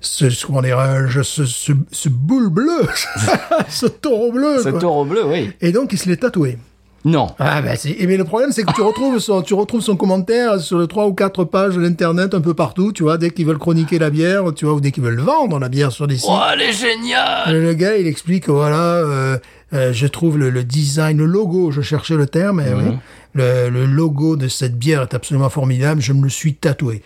ce comment dirais-je, ce, ce ce boule bleu, ce taureau bleu. Ce quoi. taureau bleu, oui. Et donc il se l'est tatoué. Non. Ah ben c'est et mais le problème c'est que tu retrouves son tu retrouves son commentaire sur les trois ou quatre pages de l'internet un peu partout, tu vois, dès qu'ils veulent chroniquer la bière, tu vois, ou dès qu'ils veulent vendre la bière sur des sites. Oh, elle est géniale Le, gars, il explique, voilà, euh, euh, je trouve le, le design, le logo, je cherchais le terme, oui, le, le logo de cette bière est absolument formidable, je me le suis tatoué.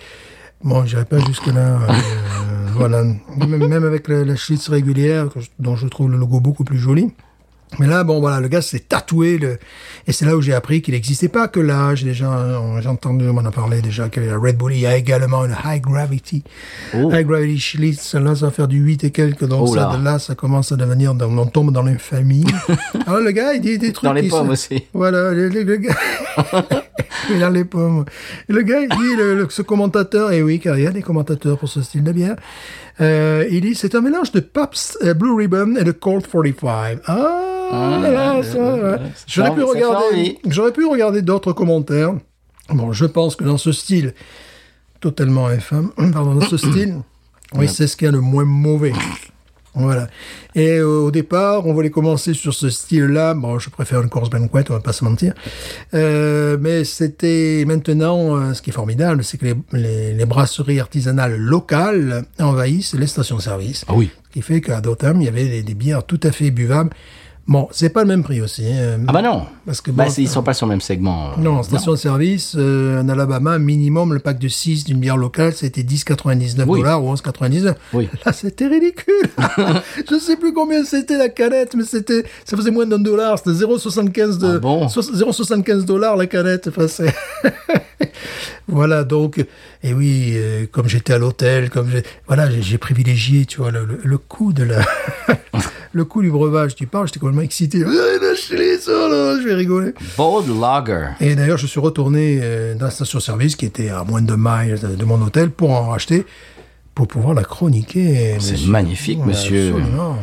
Bon, j'irai pas jusque-là. euh, voilà. Même, même avec la, la Schlitz régulière, dont je trouve le logo beaucoup plus joli. Mais là, bon, voilà, le gars s'est tatoué, le... et c'est là où j'ai appris qu'il n'existait pas que là. J'ai déjà, j'ai entendu, on m'en a parlé déjà, que la Red Bull, il y a également une High Gravity. Oh. High Gravity Schlitz, là, ça va faire du 8 et quelques, donc Oh ça, là. de là, ça commence à devenir, dans- on tombe dans l'infamie. Alors le gars, il dit des trucs Dans les qui pommes aussi. Voilà, le, le- le gars. il a les pommes. Et le gars, il dit, le, le- ce commentateur, et oui, car il y a des commentateurs pour ce style de bière, euh, il dit, c'est un mélange de Pabst euh, Blue Ribbon et de Colt 45. Ah, là, ça, ouais. J'aurais pu regarder, j'aurais pu regarder d'autres commentaires. Bon, je pense que dans ce style, totalement infâme, pardon, dans ce style, oui, c'est ce qu'il y a le moins mauvais. Voilà. Et euh, au départ, on voulait commencer sur ce style-là. Bon, je préfère une course banquet, on va pas se mentir. Euh, mais c'était maintenant, euh, ce qui est formidable, c'est que les, les, les brasseries artisanales locales envahissent les stations-service. Ah oui. Ce qui fait qu'à Dotham, il y avait des, des bières tout à fait buvables. Bon, c'est pas le même prix aussi. hein. Ah bah non. Parce que Bah, bon, ils sont pas sur le même segment. euh, non, station de service, euh, en Alabama, minimum, le pack de 6 d'une bière locale, c'était 10,99 Oui. dollars ou 11,99. Oui. Là, c'était ridicule. Je sais plus combien c'était la canette, mais c'était, ça faisait moins d'un dollar. C'était 0,75 de, Ah bon so- 0,75 dollars la canette. Enfin, c'est- voilà, donc, et oui, euh, comme j'étais à l'hôtel, comme j'ai, voilà, j'ai- j'ai privilégié, tu vois, le, le, le coût de la, le coût du breuvage. Tu parles, j'étais complètement excité. Là, je vais rigoler. Bold Lager. Et d'ailleurs, je suis retourné euh, dans la station-service qui était à moins de miles de, mon hôtel pour en racheter, pour pouvoir la chroniquer. C'est magnifique, monsieur. Absolument.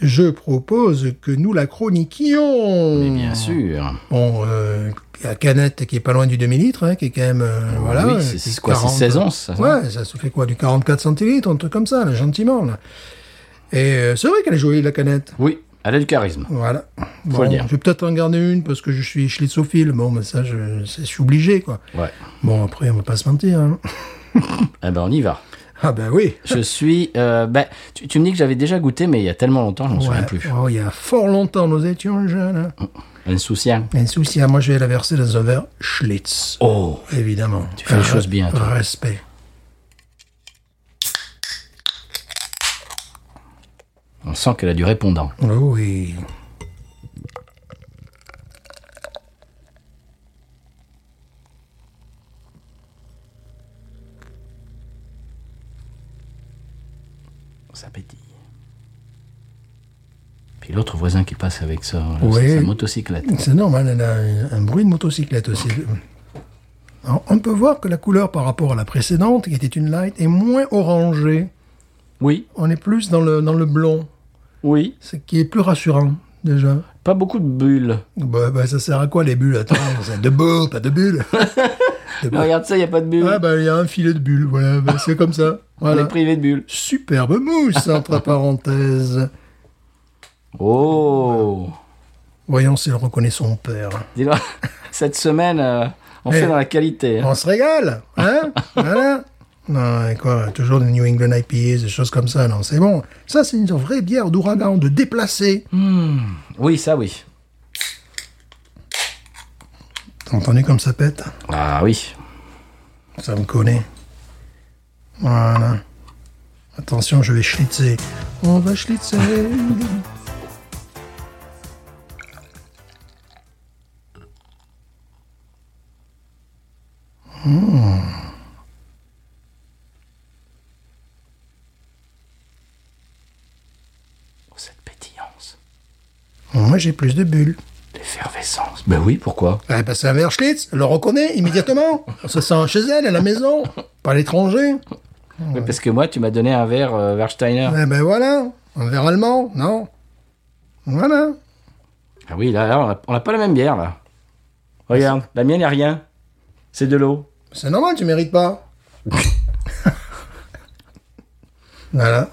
Je propose que nous la chroniquions. Mais bien sûr. Bon, euh, la canette qui est pas loin du demi-litre, hein, qui est quand même, euh, voilà. oui, c'est- quoi, c'est 16 onces, ça, ça Ouais, ça se fait quoi, du 44 centilitres, un truc comme ça, là, gentiment, là. Et euh, c'est vrai qu'elle est jolie, la canette. Oui, elle a du charisme. Voilà. Faut le dire. Je vais peut-être en garder une parce que je suis schlitzophile. Bon, mais ça, je, je suis obligé, quoi. Ouais. Bon, après, on va pas se mentir. hein. Eh ben, on y va. Ah ben oui. Je suis. euh, ben, tu, tu me dis que j'avais déjà goûté, mais il y a tellement longtemps, je m'en souviens Ouais. plus. Oh, il y a fort longtemps, nous étions jeunes. Hein. Insouciant. Insouciant, moi, je vais la verser dans un verre Schlitz. Oh Évidemment. Tu fais les choses bien, toi. Respect. On sent qu'elle a du répondant. Oui. Ça pétille. Puis l'autre voisin qui passe avec sa, Oui. sa motocyclette. C'est normal, elle a un, un bruit de motocyclette aussi. Alors, on peut voir que la couleur par rapport à la précédente, qui était une light, est moins orangée. Oui, On est plus dans le, dans le blond, oui. ce qui est plus rassurant, déjà. Pas beaucoup de bulles. Bah, bah, ça sert à quoi les bulles? Attends, c'est de bulles, pas de bulles. De Mais bulles. regarde ça, il n'y a pas de bulles. Ah bah il y a un filet de bulles, voilà, bah, c'est comme ça. On est privé de bulles. Superbe mousse, entre parenthèses. Oh Voyons si elle reconnaît son père. Dis-le, cette semaine, euh, on Eh. fait dans la qualité. hein. On se régale, hein Voilà. Ah, et quoi, toujours des New England IPAs, des choses comme ça, non, c'est bon. Ça, c'est une vraie bière d'ouragan, de déplacé. Hmm. Oui, ça, oui. T'as entendu comme ça pète? Ah oui. Ça me connaît. Voilà. Attention, je vais schlitzer. On va schlitzer. Hmm. Moi, j'ai plus de bulles. l'effervescence. Ben oui, pourquoi? Eh ben, c'est un verre Schlitz, elle le reconnaît immédiatement. On se sent chez elle, à la maison, pas à l'étranger. Oui, Parce que moi, tu m'as donné un verre euh, Wersteiner. Eh ben voilà, un verre allemand, non? Voilà. Ah oui, là, là, on n'a pas la même bière, là. Regarde, la mienne, il a rien. C'est de l'eau. C'est normal, tu mérites pas. voilà.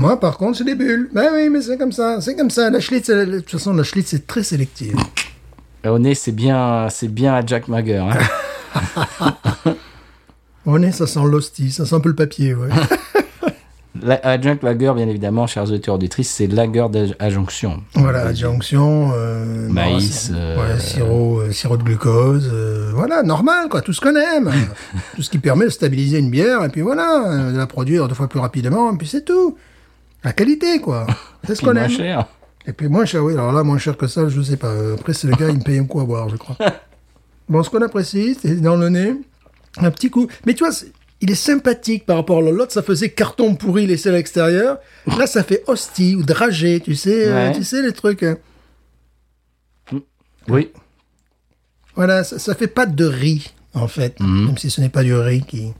Moi, par contre, c'est des bulles. Ben oui, mais c'est comme ça. C'est comme ça. La Schlitz, elle- de toute façon, la Schlitz, c'est très sélective. Au nez, c'est bien, c'est bien à Jack Mager. Hein. Au nez, ça sent l'hostie, ça sent un peu le papier, ouais. La- Adjunct Lager, bien évidemment, chers auditeurs auditrices, c'est Lager d'adjonction. voilà, adjonction, euh, Maïs, euh, sirop, euh, sirop de glucose, euh, voilà, normal, quoi, tout ce qu'on aime. tout ce qui permet de stabiliser une bière, et puis voilà, euh, de la produire deux fois plus rapidement, et puis c'est tout. La qualité, quoi. C'est ce qu'on aime. cher. Et puis moins cher, oui, alors là, moins cher que ça, je sais pas. Après, c'est le gars, il me paye un coup à boire, je crois. bon, ce qu'on apprécie, c'est dans le nez, un petit coup. Mais tu vois, il est sympathique par rapport à l'autre, ça faisait carton pourri laissé à l'extérieur. Là, ça fait hostie ou dragé, tu sais, euh, tu sais, les trucs. hein. Oui. Voilà, ça, ça fait pas de riz, en fait, même si ce n'est pas du riz qui...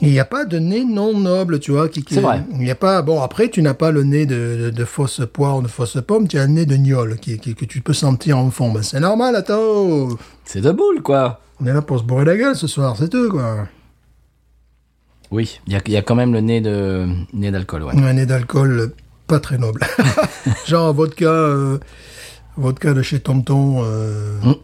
Il n'y a pas de nez non noble, tu vois. Qui, qui- C'est vrai. Il n'y a pas. Bon, après, tu n'as pas le nez de, de, de fausse poire ou de fausse pomme, tu as un nez de gnôle qui, qui- que tu peux sentir en fond. Ben, c'est normal, attends. C'est de boule, quoi. On est là pour se bourrer la gueule ce soir, c'est tout, quoi. Oui, il y y a quand même le nez de nez d'alcool, ouais. Un nez d'alcool pas très noble. Genre vodka, euh, vodka de chez Tonton. euh, Mm.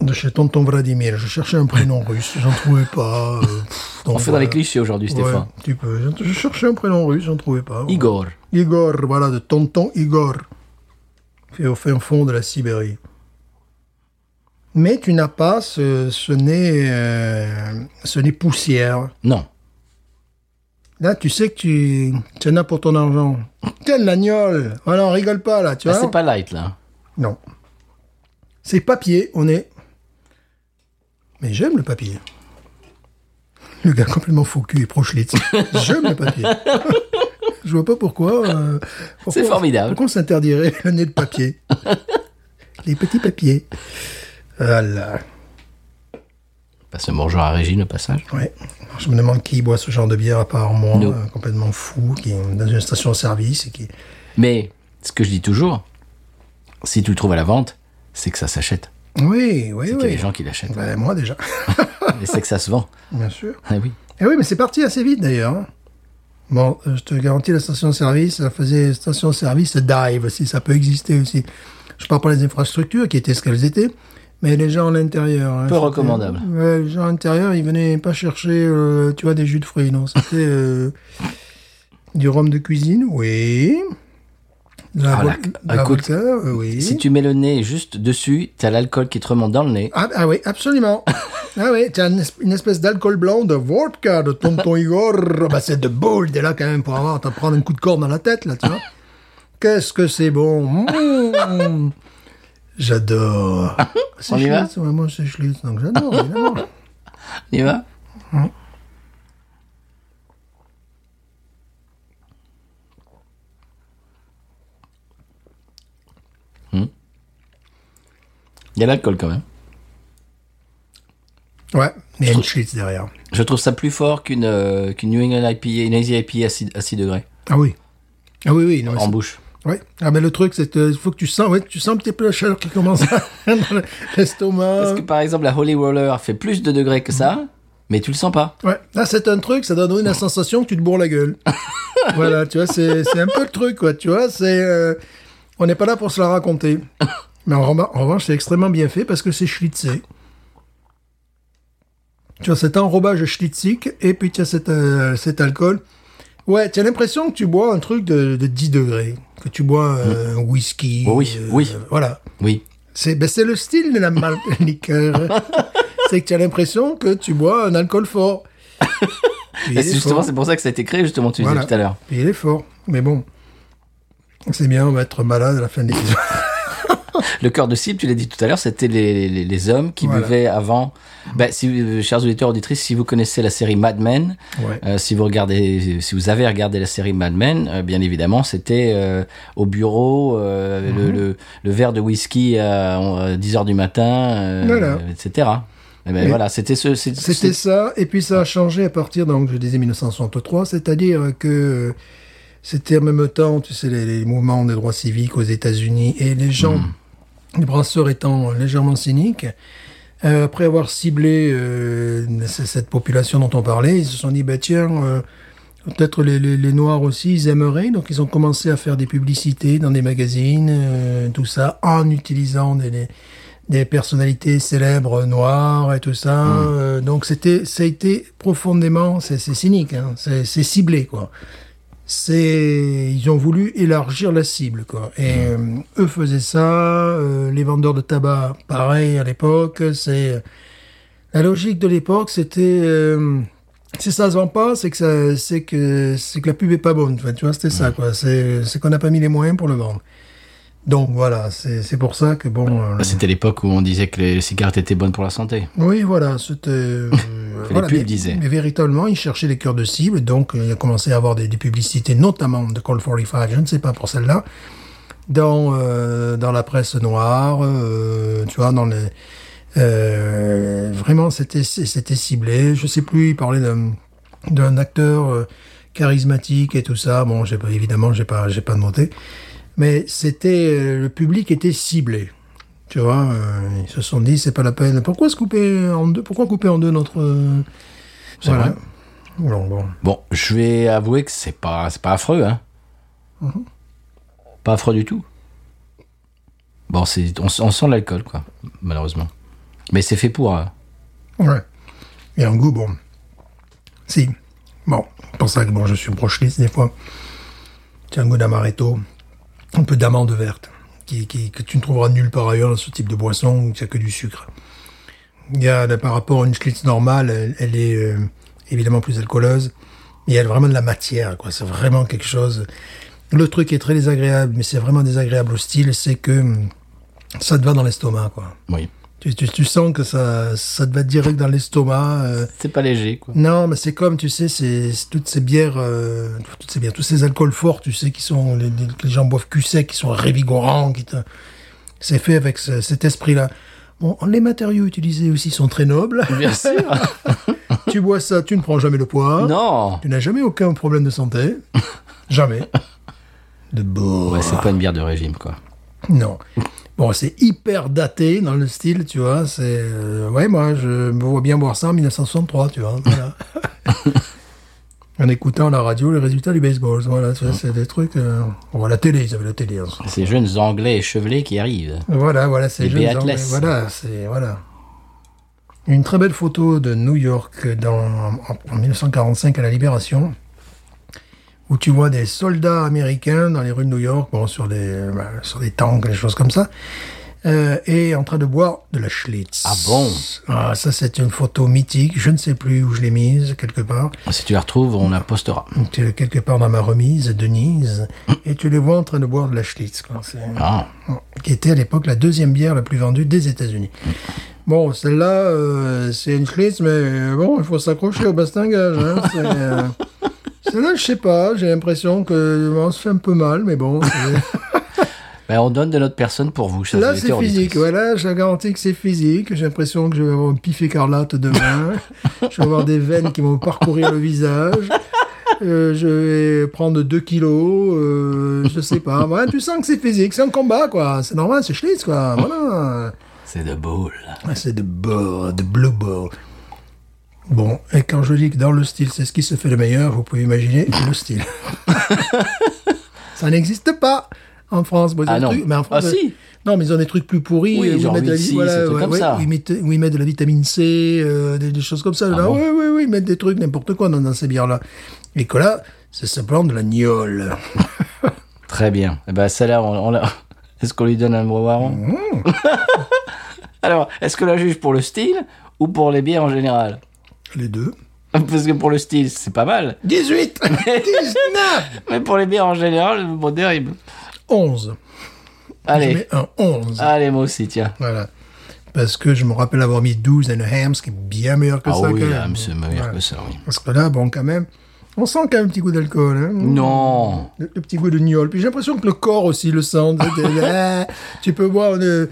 De chez Tonton Vladimir. Je cherchais un prénom russe, j'en trouvais pas. euh, pff, donc On fait dans les clichés aujourd'hui, Stéphane. Ouais, un petit peu. Je, cherchais un prénom russe, j'en trouvais pas. Igor. Igor, voilà, de Tonton Igor. Fait au fin fond de la Sibérie. Mais tu n'as pas ce, ce nez, euh, ce nez poussière. Non. Là, tu sais que tu, tu en as pour ton argent. Tiens, l'agnole. Voilà, on rigole pas, là, tu Ah, vois. c'est pas light, là. Non. C'est papier, on est... Mais j'aime le papier. Le gars complètement faux cul et prochlitz. j'aime le papier. Je vois pas pourquoi... euh, pourquoi- C'est formidable. Pourquoi on s'interdirait le nez de papier Les petits papiers. Voilà. Passe un bonjour à Régine au passage. Ouais. Je me demande qui boit ce genre de bière à part moi, euh, complètement fou, qui est dans une station-service et qui... Mais ce que je dis toujours, si tu le trouves à la vente, c'est que ça s'achète. Oui, oui, C'est qu'il y a oui. des gens qui l'achètent. Ouais, moi déjà. Et c'est que ça se vend. Bien sûr. Ah oui. Et oui, mais c'est parti assez vite d'ailleurs. hein. Bon, euh, je te garantis, la station-service, ça faisait station-service dive aussi, ça peut exister aussi. Je parle pas des infrastructures qui étaient ce qu'elles étaient, mais les gens à l'intérieur. hein, Peu recommandable. Ouais, les gens à l'intérieur, ils venaient pas chercher, euh, tu vois, des jus de fruits, non. C'était euh, du rhum de cuisine, oui. La, Ah, la- écoute, vodka, euh, oui. Si tu mets le nez juste dessus, t'as l'alcool qui te remonte dans le nez. Ah, ah oui, absolument. ah oui, tu as une, es- une espèce d'alcool blanc de vodka de tonton Igor. Bah, c'est de boule, t'es là quand même pour avoir, t'en prendre un coup de corne dans la tête, là, tu vois. Qu'est-ce que c'est bon. Mmh. J'adore. C'est On y va? Schlitz, ouais, moi c'est Schlitz, donc j'adore. On y va? Il y a l'alcool quand même. Ouais, mais il y a une Schlitz derrière. Je trouve ça plus fort qu'une euh, qu'une New England IPA, une Easy IPA à 6, à 6 degrés Ah oui. Ah oui, oui. Non, en bouche. Ouais. Ah, mais le truc, c'est qu'il faut que tu sens, ouais, tu sens un petit peu la chaleur qui commence à dans l'estomac. Parce que par exemple, la Holy Roller fait plus de degrés que ça, mais tu le sens pas. Ouais, là c'est un truc, ça donne la sensation que tu te bourres la gueule. voilà, tu vois, c'est c'est un peu le truc, quoi, tu vois, c'est... euh, on n'est pas là pour se la raconter. Mais en, revanche, c'est extrêmement bien fait parce que c'est schlitzé. Tu vois, cet enrobage schlitzique, et puis tu as cet, euh, cet alcool. Ouais, tu as l'impression que tu bois un truc de, de 10 degrés, que tu bois euh, un whisky. Oh oui, euh, oui. Voilà. Oui. C'est ben, le style de la mal liqueur. c'est que tu as l'impression que tu bois un alcool fort. Et justement, c'est pour ça que ça a été créé, justement, tu Voilà. disais tout à l'heure. Il est fort. Mais bon, c'est bien, on va être malade à la fin de l'épisode. Le cœur de cible, tu l'as dit tout à l'heure, c'était les, les, les hommes qui Voilà. buvaient avant. Ben, si, euh, chers auditeurs auditrices, si vous connaissez la série Mad Men, Ouais. euh, si vous regardez, si vous avez regardé la série Mad Men, euh, bien évidemment, c'était euh, au bureau, Mhm. le, le, le verre de whisky à 10 heures du matin, Voilà. etc. Eh ben, voilà, c'était ce. C'était ça, et puis ça a changé à partir, donc je disais 1963, c'est-à-dire que c'était en même temps, tu sais, les, les mouvements des droits civiques aux États-Unis, et les gens, les brasseurs étant légèrement cyniques, euh, après avoir ciblé euh, cette population dont on parlait, ils se sont dit, bah tiens, euh, peut-être les, les, les Noirs aussi, ils aimeraient, donc ils ont commencé à faire des publicités dans des magazines, tout ça, en utilisant des, des, des personnalités célèbres noires et tout ça. Euh, donc c'était, ça a été profondément, c'est cynique, hein, c'est ciblé quoi. C'est, ils ont voulu élargir la cible quoi. Et euh, eux faisaient ça, euh, les vendeurs de tabac, pareil à l'époque. C'est la logique de l'époque, c'était euh, si ça se vend pas, c'est que ça, c'est que c'est que la pub est pas bonne. Tu vois, c'était ça quoi. C'est c'est qu'on n'a pas mis les moyens pour le vendre. Donc voilà, c'est pour ça que bon. euh, C'était l'époque où on disait que les cigarettes étaient bonnes pour la santé. oui, voilà, c'était. euh, les pubs mais, disaient. Mais véritablement, ils cherchaient des cœurs de cible, donc euh, il a commencé à avoir des, des publicités, notamment de Call 45, je ne sais pas pour celle-là, dans, euh, dans la presse noire, tu vois, dans les. vraiment, c'était ciblé. Je sais plus, il parlait d'un acteur charismatique et tout ça. Bon, j'ai pas, évidemment, j'ai pas, j'ai pas noté. Mais c'était, euh, le public était ciblé. Tu vois, euh, ils se sont dit, c'est pas la peine. Pourquoi se couper en deux Pourquoi couper en deux notre euh, C'est vrai. Bon, bon. Bon, je vais avouer que c'est pas, c'est pas affreux, hein. Mhm. Pas affreux du tout. Bon, c'est, on, on sent l'alcool, quoi, malheureusement. Mais c'est fait pour. euh, Ouais. Et un goût, bon. Si. Bon, c'est pour ça que bon, je suis brocheliste des fois. Tu as un goût d'amaretto, un peu d'amande verte, qui, qui, que tu ne trouveras nulle part ailleurs dans ce type de boisson où il n'y a que du sucre. Il y a, par rapport à une schlitz normale, elle, elle est euh, évidemment plus alcooleuse, mais y a vraiment de la matière, quoi. C'est vraiment quelque chose. Le truc est très désagréable, mais c'est vraiment désagréable au style, c'est que hum, ça te va dans l'estomac, quoi. Oui. Tu, tu, tu sens que ça, ça te va direct dans l'estomac. euh. C'est pas léger, quoi. Non, mais c'est comme, tu sais, c'est toutes ces bières, euh, toutes ces bières, tous ces alcools forts, tu sais, qui sont, les, les- que les gens boivent cul sec, qui sont révigorants, qui te... c'est fait avec ce- cet esprit-là. Bon, les matériaux utilisés aussi sont très nobles. Bien sûr. tu bois ça, tu ne prends jamais le poids. non. Tu n'as jamais aucun problème de santé. jamais. De beau. Ouais, c'est pas une bière de régime, quoi. Non. Bon, c'est hyper daté dans le style, tu vois. C'est euh, ouais, moi, je me vois bien boire ça en 1963, tu vois. Voilà. en écoutant la radio, les résultats du baseball, voilà, tu vois, c'est des trucs. Euh, on voit la télé, ils avaient la télé. hein. Ces jeunes anglais échevelés qui arrivent. Voilà, voilà, c'est Les jeunes. Anglais. Voilà, c'est voilà. Une très belle photo de New York dans, en, en 1945 à la Libération, où tu vois des soldats américains dans les rues de New York, bon, sur des, bah, sur des tanks, des choses comme ça, euh, et en train de boire de la Schlitz. Ah bon Ah, ça c'est une photo mythique, je ne sais plus où je l'ai mise, quelque part. Si tu la retrouves, on la postera. Tu quelque part dans ma remise, Denise, et tu les vois en train de boire de la Schlitz. Quoi. Ah. qui était à l'époque la deuxième bière la plus vendue des États-Unis. Bon, celle-là, euh, c'est une Schlitz, mais euh, bon, il faut s'accrocher au bastingage. Hein, c'est, euh, celle-là, je sais pas, j'ai l'impression que on se fait un peu mal, mais bon. Ben, on donne de notre personne pour vous, Là, c'est physique, voilà, je garantis que c'est physique. J'ai l'impression que je vais avoir un pif écarlate demain. je vais avoir des veines qui vont me parcourir le visage. Euh, je vais prendre 2 kilos, euh, je sais pas. Ouais, tu sens que c'est physique, c'est un combat, quoi. C'est normal, c'est Schlitz, quoi. Voilà. C'est de boule. Ah, C'est de beau, de blue ball. Bon, et quand je dis que dans le style, c'est ce qui se fait le meilleur, vous pouvez imaginer le style. Ça n'existe pas en France. Bon, Ah non. trucs- mais en France, Ah, si. Non, mais ils ont des trucs plus pourris. Oui, où ils genre mettent de la, 8-6, voilà, des trucs ouais, comme ouais, ça. Où ils, mettent, où ils mettent de la vitamine C, euh, des, des choses comme ça. Ah là. bon oui, oui, oui, ils mettent des trucs, n'importe quoi dans, dans ces bières-là. Et que là, c'est simplement de la gnôle. Très bien. Eh ben, celle-là, on, on la- Est-ce qu'on lui donne un breuvard Mmh. Alors, est-ce que la juge pour le style ou pour les bières en général? Les deux. Parce que pour le style, c'est pas mal. 18 19 Mais pour les bières en général, bon, terrible. 11. Allez. Je mets un 11. Allez, moi aussi, tiens. Voilà. Parce que je me rappelle avoir mis 12 and a ham, ce qui est bien meilleur que Ah ça. oui, quand là, même. c'est meilleur que ça, oui. Parce que là, bon, quand même, on sent quand même un petit goût d'alcool. Hein. Non. Le, le petit goût de gnôle. Puis j'ai l'impression que le corps aussi le sent. Ah, tu peux boire une,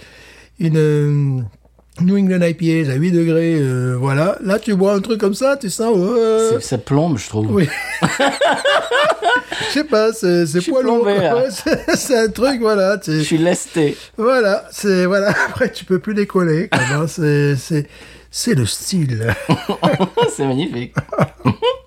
une New England IPA à 8 degrés, euh, voilà. Là, tu bois un truc comme ça, tu sens, ouais, C'est- Ça plombe, je trouve. oui. Je sais pas, c'est c'est poids lourd. Ouais, c'est un truc, voilà. Je suis lesté. Voilà, c'est voilà. Après, tu peux plus décoller. c'est c'est c'est le style. c'est magnifique.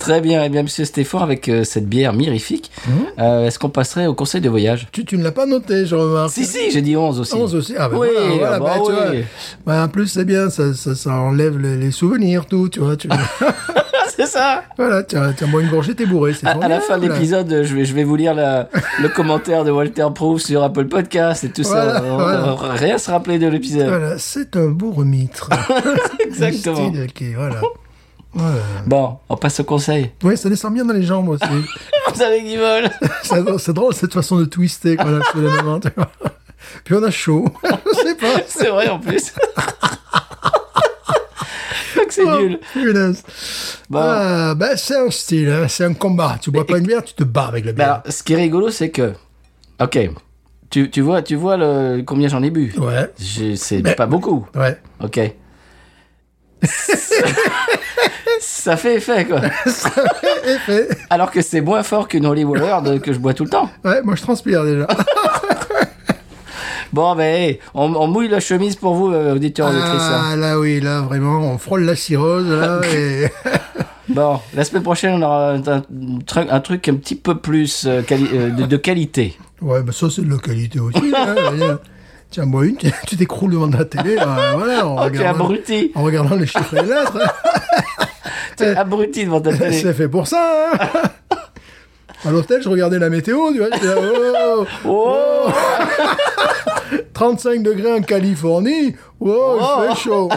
Très bien, eh bien, monsieur Stéphane, avec euh, cette bière mirifique, euh, est-ce qu'on passerait au conseil de voyage? Tu, tu ne l'as pas noté, je remarque. Si, si, j'ai dit 11 aussi. 11 aussi. Ah ben oui, voilà, voilà, bah bah, tu vois. oui. Bah, en plus, c'est bien, ça, ça, ça enlève les, les souvenirs, tout, tu vois. Tu, c'est ça. voilà, tu as, moins une gorgée, t'es bourré. c'est À, à la fin de l'épisode, je vais, je vais vous lire la- le commentaire de Walter Proof sur Apple Podcast et tout Voilà, ça. On, voilà. rien se rappeler de l'épisode. Voilà, c'est un bourre-mitre. Exactement. Le style, ok, voilà. Bon, on passe au conseil. Oui, ça descend bien dans les jambes aussi. Vous savez qui vole c'est drôle cette façon de twister a les moments, tu vois. Puis on a chaud. Je sais pas. C'est vrai en plus. Donc c'est nul. Oh, punaise. Bon. Ah, ben, c'est un style, hein, c'est un combat. Tu bois pas une bière, tu te bats avec la bière. alors, ce qui est rigolo, c'est que. Ok. Tu, tu vois, tu vois le, combien j'en ai bu Ouais, C'est pas beaucoup. ouais. Ok. Ça fait effet, quoi. Effet. Alors que c'est moins fort qu'une Holy de- que je bois tout le temps. Ouais, moi je transpire déjà. Bon, ben, on, on mouille la chemise pour vous, euh, auditeurs, auditrices. hein. Ah, là oui, là vraiment, on frôle la cirrhose, là, et... Bon, la semaine prochaine, on aura un, un truc- un truc un petit peu plus euh, quali- euh, de, de qualité. Ouais, mais ça c'est de la qualité aussi, hein. Tiens, bois une, tu t'écroules devant ta télé, là, voilà, en, Ok, regardant, abruti. en regardant les chiffres et les lettres. T'es abruti devant ta télé. C'est fait pour ça, hein. À l'hôtel, je regardais la météo, tu vois, là, oh, Oh 35 degrés en Californie, wow, Oh. il fait chaud.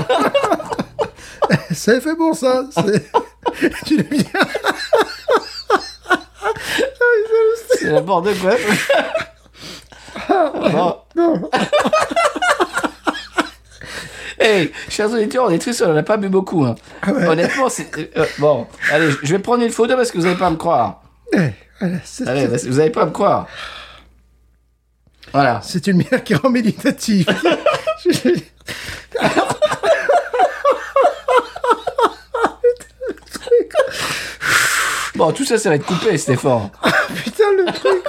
C'est fait pour ça. c'est- tu l'as bien. C'est n'importe quoi. Bon. Hey, chers auditeurs, on est triste, on n'en a pas bu beaucoup. hein. ouais. Honnêtement, c'est... euh, bon, allez, je vais prendre une photo parce que vous n'allez pas me croire. Eh, voilà, Allez, vous n'allez pas me croire. Voilà. C'est une bière qui rend méditative. Je- Bon, tout ça, ça va être coupé, Stéphane. Putain, le truc.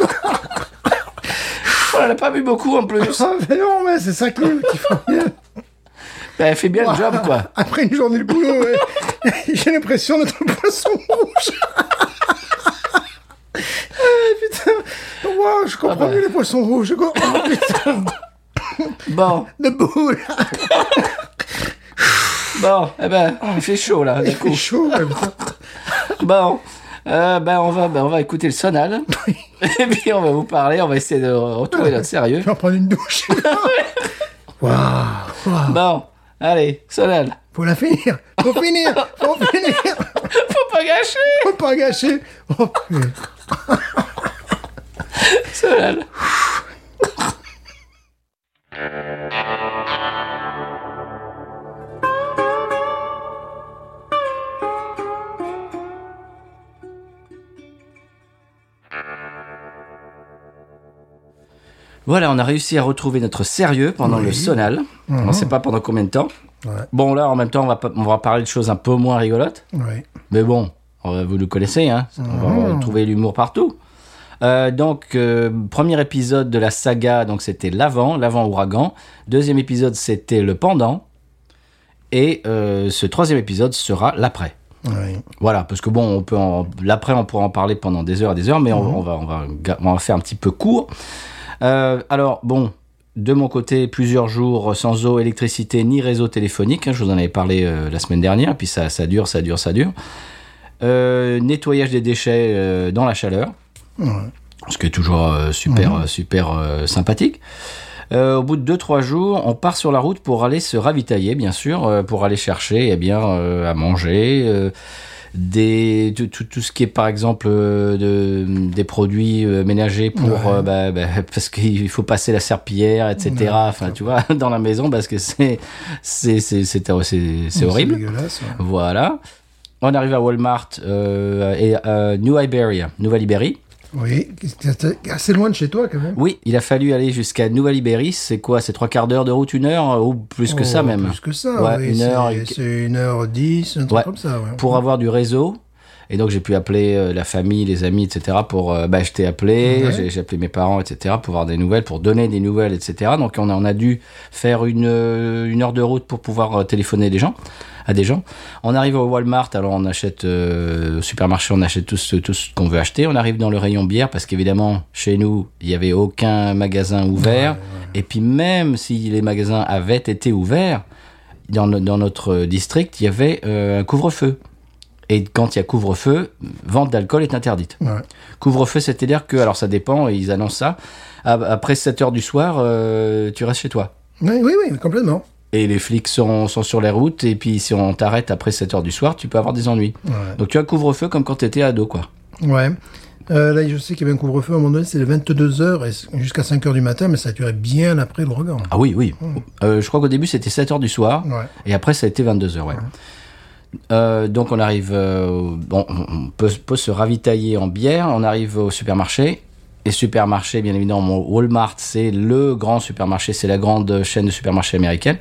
On n'en a pas bu beaucoup en plus. Ah, mais non, mais c'est ça qui, qui fait bien. Ben, elle fait bien le job, quoi. Après une journée de boulot, ouais, j'ai l'impression d'être un poisson rouge. Ah, putain. Wow, je comprends Ah bah. mieux les poissons rouges. Je comprends. Oh, putain. Bon, De boule. bon, eh ben, il fait chaud, là, d'un Il coup. fait chaud. ouais, putain. Bon, euh, ben, on va, ben, on va écouter le sonal. Et puis, on va vous parler, on va essayer de retrouver notre sérieux. Je vais en prendre une douche. Waouh. Bon, allez, sonal. Faut la finir. Faut finir. Faut finir. Faut pas gâcher Faut pas gâcher. Oh. Sonal. Voilà, on a réussi à retrouver notre sérieux pendant le sonal. On ne sait pas pendant combien de temps. Ouais. Bon, là, en même temps, on va, on va parler de choses un peu moins rigolotes. Mais bon, euh, vous le connaissez, hein. on va trouver l'humour partout. Euh, donc, euh, premier épisode de la saga, donc c'était l'avant, l'avant ouragan. Deuxième épisode, c'était le pendant. Et euh, ce troisième épisode sera l'après. Voilà, parce que bon, on peut en- l'après, on pourra en parler pendant des heures et des heures, mais on, on va, on, va, on va faire un petit peu court. Euh, alors, bon, de mon côté, plusieurs jours sans eau, électricité, ni réseau téléphonique. hein, je vous en avais parlé euh, la semaine dernière, puis ça, ça dure, ça dure, ça dure. Euh, nettoyage des déchets euh, dans la chaleur, Ouais. ce qui est toujours super, euh, super sympathique. Au bout de 2-3 jours, on part sur la route pour aller se ravitailler, bien sûr, pour aller chercher eh bien, à manger, des tout, tout, tout ce qui est par exemple euh, de, des produits euh, ménagers pour Ouais. euh, bah, bah, parce qu'il faut passer la serpillière etc Ouais, enfin tu vois dans la maison parce que c'est c'est c'est c'est horrible dégueulasse. ouais. voilà on arrive à Walmart euh, et euh, New Iberia Nouvelle-Ibérie Oui, c'est assez loin de chez toi quand même. oui il a fallu aller jusqu'à Nouvelle-Ibérie c'est quoi? C'est trois quarts d'heure de route une heure? Ou plus que Oh, ça même? Plus que ça, Ouais, oui, une heure C'est une heure dix, un truc Ouais. comme ça. Ouais. pour avoir du réseau. Et donc j'ai pu appeler euh, la famille, les amis, etc. Pour, euh, bah, je t'ai appelé, Ouais. j'ai appelé mes parents, etc. Pour avoir des nouvelles, pour donner des nouvelles, etc. Donc on a, on a dû faire une, euh, une heure de route pour pouvoir téléphoner des gens, à des gens. On arrive au Walmart, alors on achète euh, au supermarché, on achète tout ce, tout ce qu'on veut acheter. On arrive dans le rayon bière parce qu'évidemment chez nous il y avait aucun magasin ouvert. Et puis même si les magasins avaient été ouverts, dans, no- dans notre district, il y avait euh, un couvre-feu. Et quand il y a couvre-feu, vente d'alcool est interdite. Ouais. Couvre-feu, c'est-à-dire que, alors ça dépend, ils annoncent ça, après 7 heures du soir, euh, tu restes chez toi. Oui, oui, oui, complètement. Et les flics sont, sont sur les routes, et puis si on t'arrête après 7 heures du soir, tu peux avoir des ennuis. Ouais. Donc tu as couvre-feu comme quand tu étais ado, quoi. Ouais. Euh, là, je sais qu'il y avait un couvre-feu à un moment donné, c'est les 22h et jusqu'à 5h du matin, mais ça a duré bien après l'ouragan. Ah oui, oui. Euh, je crois qu'au début c'était 7 heures du soir, Ouais. et après ça a été 22 heures, ouais. Euh, donc on arrive, euh, bon, on peut, peut se ravitailler en bière, on arrive au supermarché. Et supermarché, bien évidemment, Walmart, c'est le grand supermarché, c'est la grande chaîne de supermarchés américaine.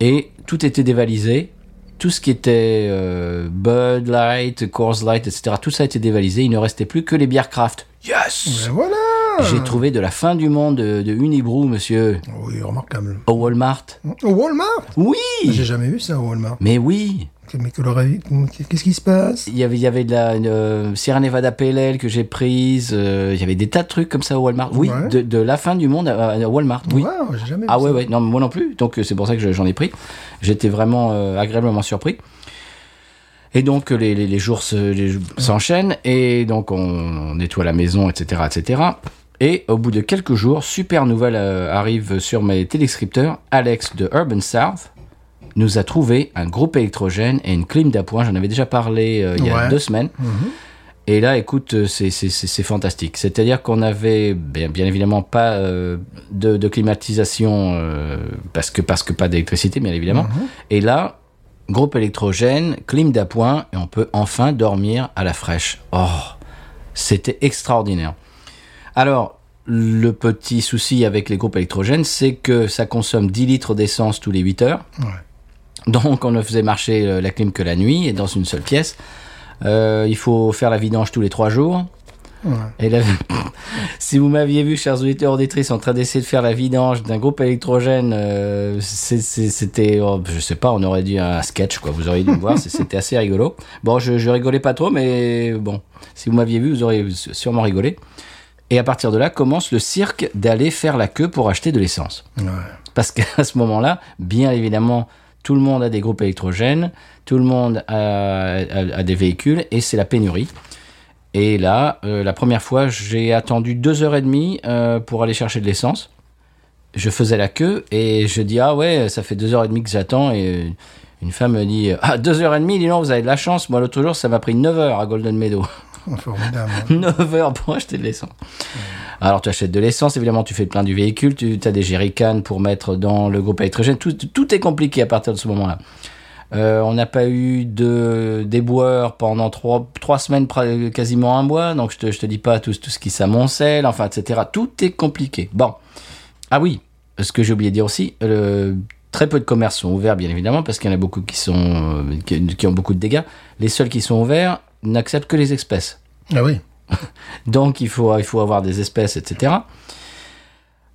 Et tout était dévalisé. Tout ce qui était euh, Bud Light, Coors Light, etc., tout ça a été dévalisé. Il ne restait plus que les bières craft. Yes Ben voilà J'ai trouvé de la fin du monde de, de Unibrew, monsieur, Oui, remarquable. au Walmart. Au Walmart? Oui J'ai jamais vu ça au Walmart. Mais oui Mais que leur Qu'est-ce qui se passe? Il y avait, il y avait de la euh, Sierra Nevada Ale que j'ai prise. euh, il y avait des tas de trucs comme ça au Walmart. Oui, Ouais. de, de la fin du monde à, à Walmart. Oui. Vu Ah ouais, ça. ouais. Non, moi non plus. Donc euh, c'est pour ça que je- j'en ai pris. J'étais vraiment euh, agréablement surpris. Et donc les, les, les jours se- s'enchaînent et donc on, on nettoie la maison, etc., etc. Et au bout de quelques jours, super nouvelle arrive sur mes téléscripteurs. Alex de Urban South nous a trouvé un groupe électrogène et une clim d'appoint. J'en avais déjà parlé euh, il y a Ouais. deux semaines. Et là, écoute, euh, c'est fantastique. C'est-à-dire qu'on avait, bien, bien évidemment, pas euh, de, de climatisation euh, parce que parce que pas d'électricité, bien évidemment. Et là, groupe électrogène, clim d'appoint, et on peut enfin dormir à la fraîche. Oh, c'était extraordinaire. Alors, le petit souci avec les groupes électrogènes, c'est que ça consomme 10 litres d'essence tous les 8 heures. Ouais. Donc on ne faisait marcher euh, la clim que la nuit et dans une seule pièce. Euh, il faut faire la vidange tous les trois jours. Ouais. Et si vous m'aviez vu, chers auditeurs auditrices, en train d'essayer de faire la vidange d'un groupe électrogène, euh, c'était, oh, je sais pas, on aurait dit un sketch, quoi. Vous auriez dû me voir, c'était assez rigolo. Bon, je, je rigolais pas trop, mais bon, si vous m'aviez vu, vous auriez sûrement rigolé. Et à partir de là, commence le cirque d'aller faire la queue pour acheter de l'essence. Ouais. Parce qu'à ce moment-là, bien évidemment, tout le monde a des groupes électrogènes, tout le monde a, des véhicules, et c'est la pénurie. Et là, euh, la première fois, j'ai attendu deux heures et demie euh, pour aller chercher de l'essence. Je faisais la queue et je dis ah ouais, ça fait deux heures et demie que j'attends et une femme me dit ah deux heures et demie, dis non, vous avez de la chance. Moi l'autre jour, ça m'a pris 9 heures à Golden Meadow. Formidable. 9 heures pour acheter de l'essence. Alors tu achètes de l'essence, évidemment tu fais le plein du véhicule, tu as des jerrycans pour mettre dans le groupe électrogène, tout, est compliqué à partir de ce moment-là. Euh, on n'a pas eu de déboueur pendant trois, semaines, quasiment un mois, donc je te, te dis pas tout, ce qui s'amoncelle, enfin, etc. Tout est compliqué. Bon. Ah oui, ce que j'ai oublié de dire aussi, très peu de commerces sont ouverts, bien évidemment, parce qu'il y en a beaucoup qui, euh, ont beaucoup de dégâts. Les seuls qui sont ouverts n'acceptent que les espèces. Ah oui. Donc il faut, il faut avoir des espèces, etc.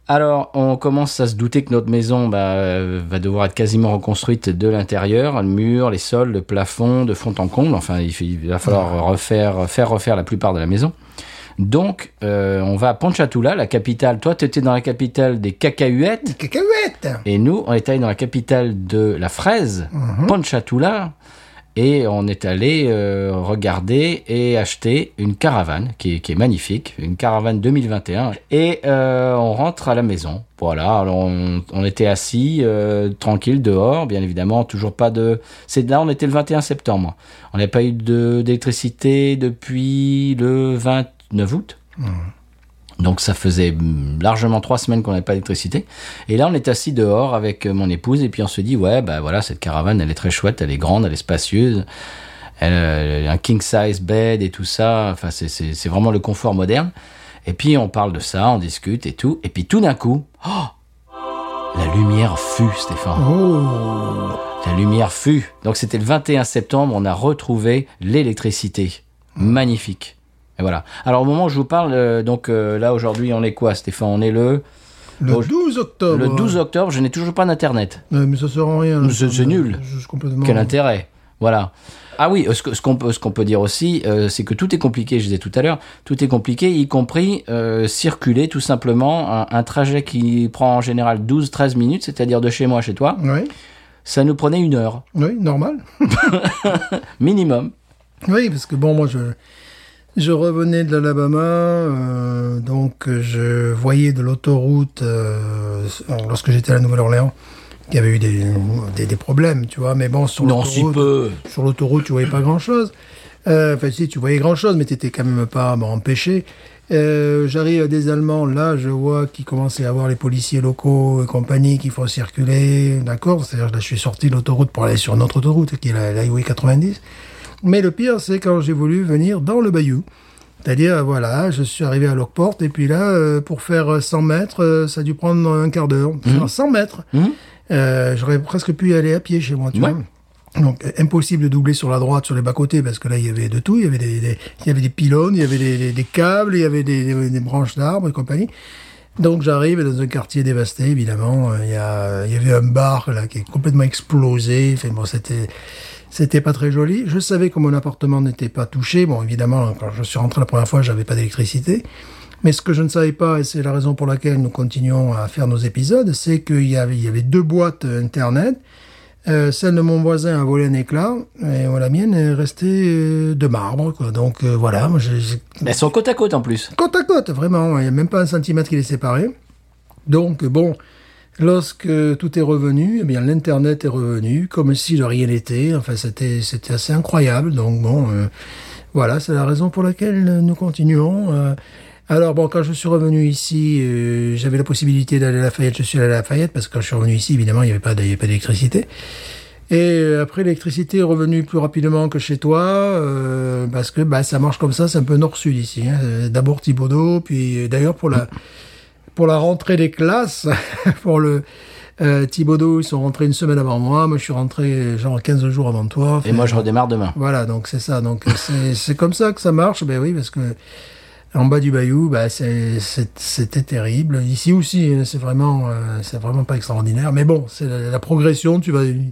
Alors on commence à se douter que notre maison bah, euh, va devoir être quasiment reconstruite de l'intérieur, le mur, les sols, le plafond, de fond en comble. Enfin, il, fait- il va falloir refaire, faire refaire la plupart de la maison. Donc euh, on va à Ponchatula, la capitale. Toi, tu étais dans la capitale des cacahuètes. Cacahuète Et nous, on est allé dans la capitale de la fraise, Ponchatula. Et on est allé euh, regarder et acheter une caravane qui est, magnifique, une caravane 2021. Et euh, on rentre à la maison. Voilà, alors on, était assis euh, tranquille dehors, bien évidemment, toujours pas de. C'est là, on était le 21 septembre. On n'avait pas eu d'électricité depuis le 29 août. Donc ça faisait largement trois semaines qu'on n'avait pas d'électricité. Et là, on est assis dehors avec euh, mon épouse et puis on se dit, ouais, bah voilà, cette caravane, elle est très chouette, elle est grande, elle est spacieuse, elle, euh, un king size bed et tout ça. Enfin, c'est- c'est c'est vraiment le confort moderne. Et puis on parle de ça, on discute et tout. Et puis tout d'un coup, oh, la lumière fut, Stéphane. Oh La lumière fut. Donc c'était le 21 septembre, on a retrouvé l'électricité. Magnifique. Et voilà. Alors au moment où je vous parle, euh, donc euh, là aujourd'hui on est quoi Stéphane? On est le, Le Oh, 12 octobre. le 12 octobre, je n'ai toujours pas d'internet. Ouais, mais ça sert à rien. là. C'est- c'est nul. Je suis complètement... Quel intérêt Voilà. Ah oui, euh, ce que- ce qu'on peut, ce qu'on peut dire aussi, euh, c'est que tout est compliqué, je disais tout à l'heure, tout est compliqué, y compris euh, circuler tout simplement un, un trajet qui prend en général 12-13 minutes, c'est-à-dire de chez moi à chez toi, Oui, ça nous prenait une heure, oui, normal. minimum. Oui, parce que bon, moi, je, je revenais de l'Alabama, euh, donc je voyais de l'autoroute, euh, lorsque j'étais à la Nouvelle-Orléans, qu'il y avait eu des, des, des problèmes, tu vois, mais bon, sur si l'autoroute, sur l'autoroute, tu voyais pas grand-chose. Euh, Enfin, si, tu voyais grand-chose, mais t'étais quand même pas bon, empêché. J'arrive à des Allemands, là, je vois qu'ils commençaient à avoir les policiers locaux et compagnie qui font circuler, d'accord C'est-à-dire, là, je suis sorti de l'autoroute pour aller sur notre autoroute, qui est la, la Highway 90. Mais le pire, c'est quand j'ai voulu venir dans le bayou. C'est-à-dire, voilà, je suis arrivé à Lockport, et puis là, euh, pour faire 100 mètres, euh, ça a dû prendre un quart d'heure. Faire 100 mètres. Mhm. Euh, J'aurais presque pu y aller à pied chez moi, tu Ouais. vois. Donc, impossible de doubler sur la droite, sur les bas-côtés, parce que là, il y avait de tout. Il y avait des, des- il y avait des pylônes, il y avait des, des- des câbles, il y avait des, branches d'arbres et compagnie. Donc, j'arrive dans un quartier dévasté, évidemment. Il y, a, il y avait un bar, là, qui est complètement explosé. Enfin, bon, c'était, c'était pas très joli. Je savais que mon appartement n'était pas touché. Bon, évidemment, quand je suis rentré la première fois, j'avais pas d'électricité. Mais ce que je ne savais pas, et c'est la raison pour laquelle nous continuons à faire nos épisodes, c'est qu'il y avait, il y avait deux boîtes Internet. Euh, celle de mon voisin a volé un éclat, et la mienne est restée euh, de marbre. Quoi. Donc euh, voilà, moi Elles sont côte à côte en plus. côte à côte, vraiment. Il n'y a même pas un centimètre qui les séparait. Donc bon, lorsque tout est revenu, eh bien l'internet est revenu comme si de rien n'était. Enfin, c'était c'était assez incroyable. Donc bon, euh, voilà, c'est la raison pour laquelle nous continuons. euh. alors bon, quand je suis revenu ici, euh, j'avais la possibilité d'aller à Lafayette. Je suis allé à Lafayette parce que quand je suis revenu ici, évidemment, il n'y avait pas d'électricité. Et euh, après, l'électricité est revenue plus rapidement que chez toi, euh, parce que bah, ça marche comme ça, c'est un peu nord-sud ici. hein. D'abord Thibaudot, puis d'ailleurs pour la, pour la rentrée des classes, pour le euh, Thibaudot, ils sont rentrés une semaine avant moi, moi je suis rentré euh, genre 15 jours avant toi. Et moi, je redémarre demain. Voilà, donc c'est ça. Donc c'est c'est comme ça que ça marche. Ben oui, parce que en bas du bayou, c'est- c'était terrible. Ici aussi, hein, c'est vraiment euh, c'est vraiment pas extraordinaire. Mais bon, c'est la, la progression. Tu vas du,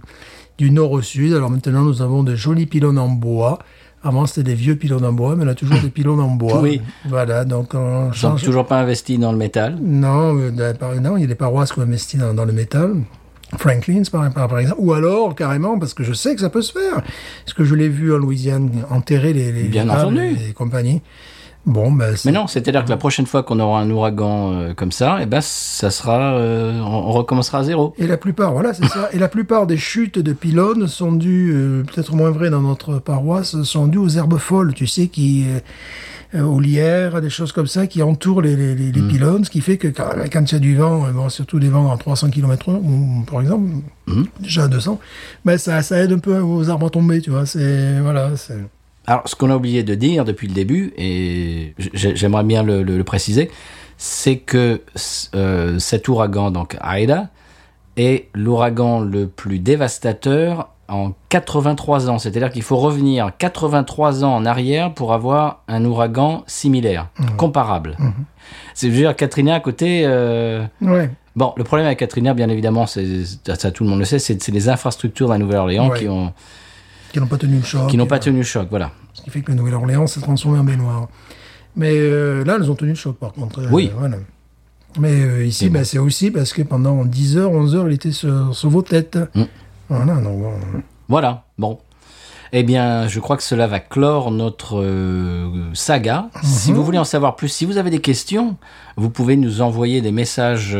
du nord au sud. Alors maintenant, nous avons de jolis pylônes en bois. Avant, c'était des vieux pylônes en bois, mais on a toujours des pylônes en bois. Oui. Voilà, donc on Ils sont change. toujours pas investis dans le métal? Non, euh, non, il y a des paroisses qui ont investi dans, dans le métal. Franklin's, par, exemple. Ou alors, carrément, parce que je sais que ça peut se faire. Parce que je l'ai vu en Louisiane enterrer les, les, Bien les arbres entendu. Et. Bon, ben, Mais non, c'est-à-dire que la prochaine fois qu'on aura un ouragan euh, comme ça, eh ben, ça sera, euh, on, recommencera à zéro. Et la plupart, voilà, c'est ça. Et la plupart des chutes de pylônes sont dues, euh, peut-être moins vrai dans notre paroisse, sont dues aux herbes folles, tu sais, qui, aux lierres, des choses comme ça, qui entourent les, les, les- les pylônes, ce qui fait que quand, quand il y a du vent, bon, surtout des vents à 300 km ou, par exemple, déjà à 200, ben, ça, ça aide un peu aux arbres à tomber, tu vois, c'est, voilà, c'est... Alors, ce qu'on a oublié de dire depuis le début, et j'ai- j'aimerais bien le, le- le préciser, c'est que euh, cet ouragan, donc Aida, est l'ouragan le plus dévastateur en 83 ans. C'est-à-dire qu'il faut revenir 83 ans en arrière pour avoir un ouragan similaire, comparable. C'est je veux dire, Katrina à côté. euh, Ouais. Bon, le problème avec Katrina, bien évidemment, c'est ça tout le monde le sait, c'est c'est les infrastructures de la Nouvelle-Orléans Ouais. qui ont Qui n'ont pas tenu le choc. qui n'ont pas euh, tenu le choc. Voilà. Ce qui fait que la Nouvelle-Orléans s'est transformée en baignoire. Mais euh, là, elles ont tenu le choc, par contre. Euh, Oui. voilà. Mais euh, ici, bon. ben, c'est aussi parce que pendant 10 heures, 11 heures, il était sur, sur vos têtes. Mm. Voilà, donc bon. Voilà, bon. Eh bien, je crois que cela va clore notre euh, saga. Si vous voulez en savoir plus, si vous avez des questions, vous pouvez nous envoyer des messages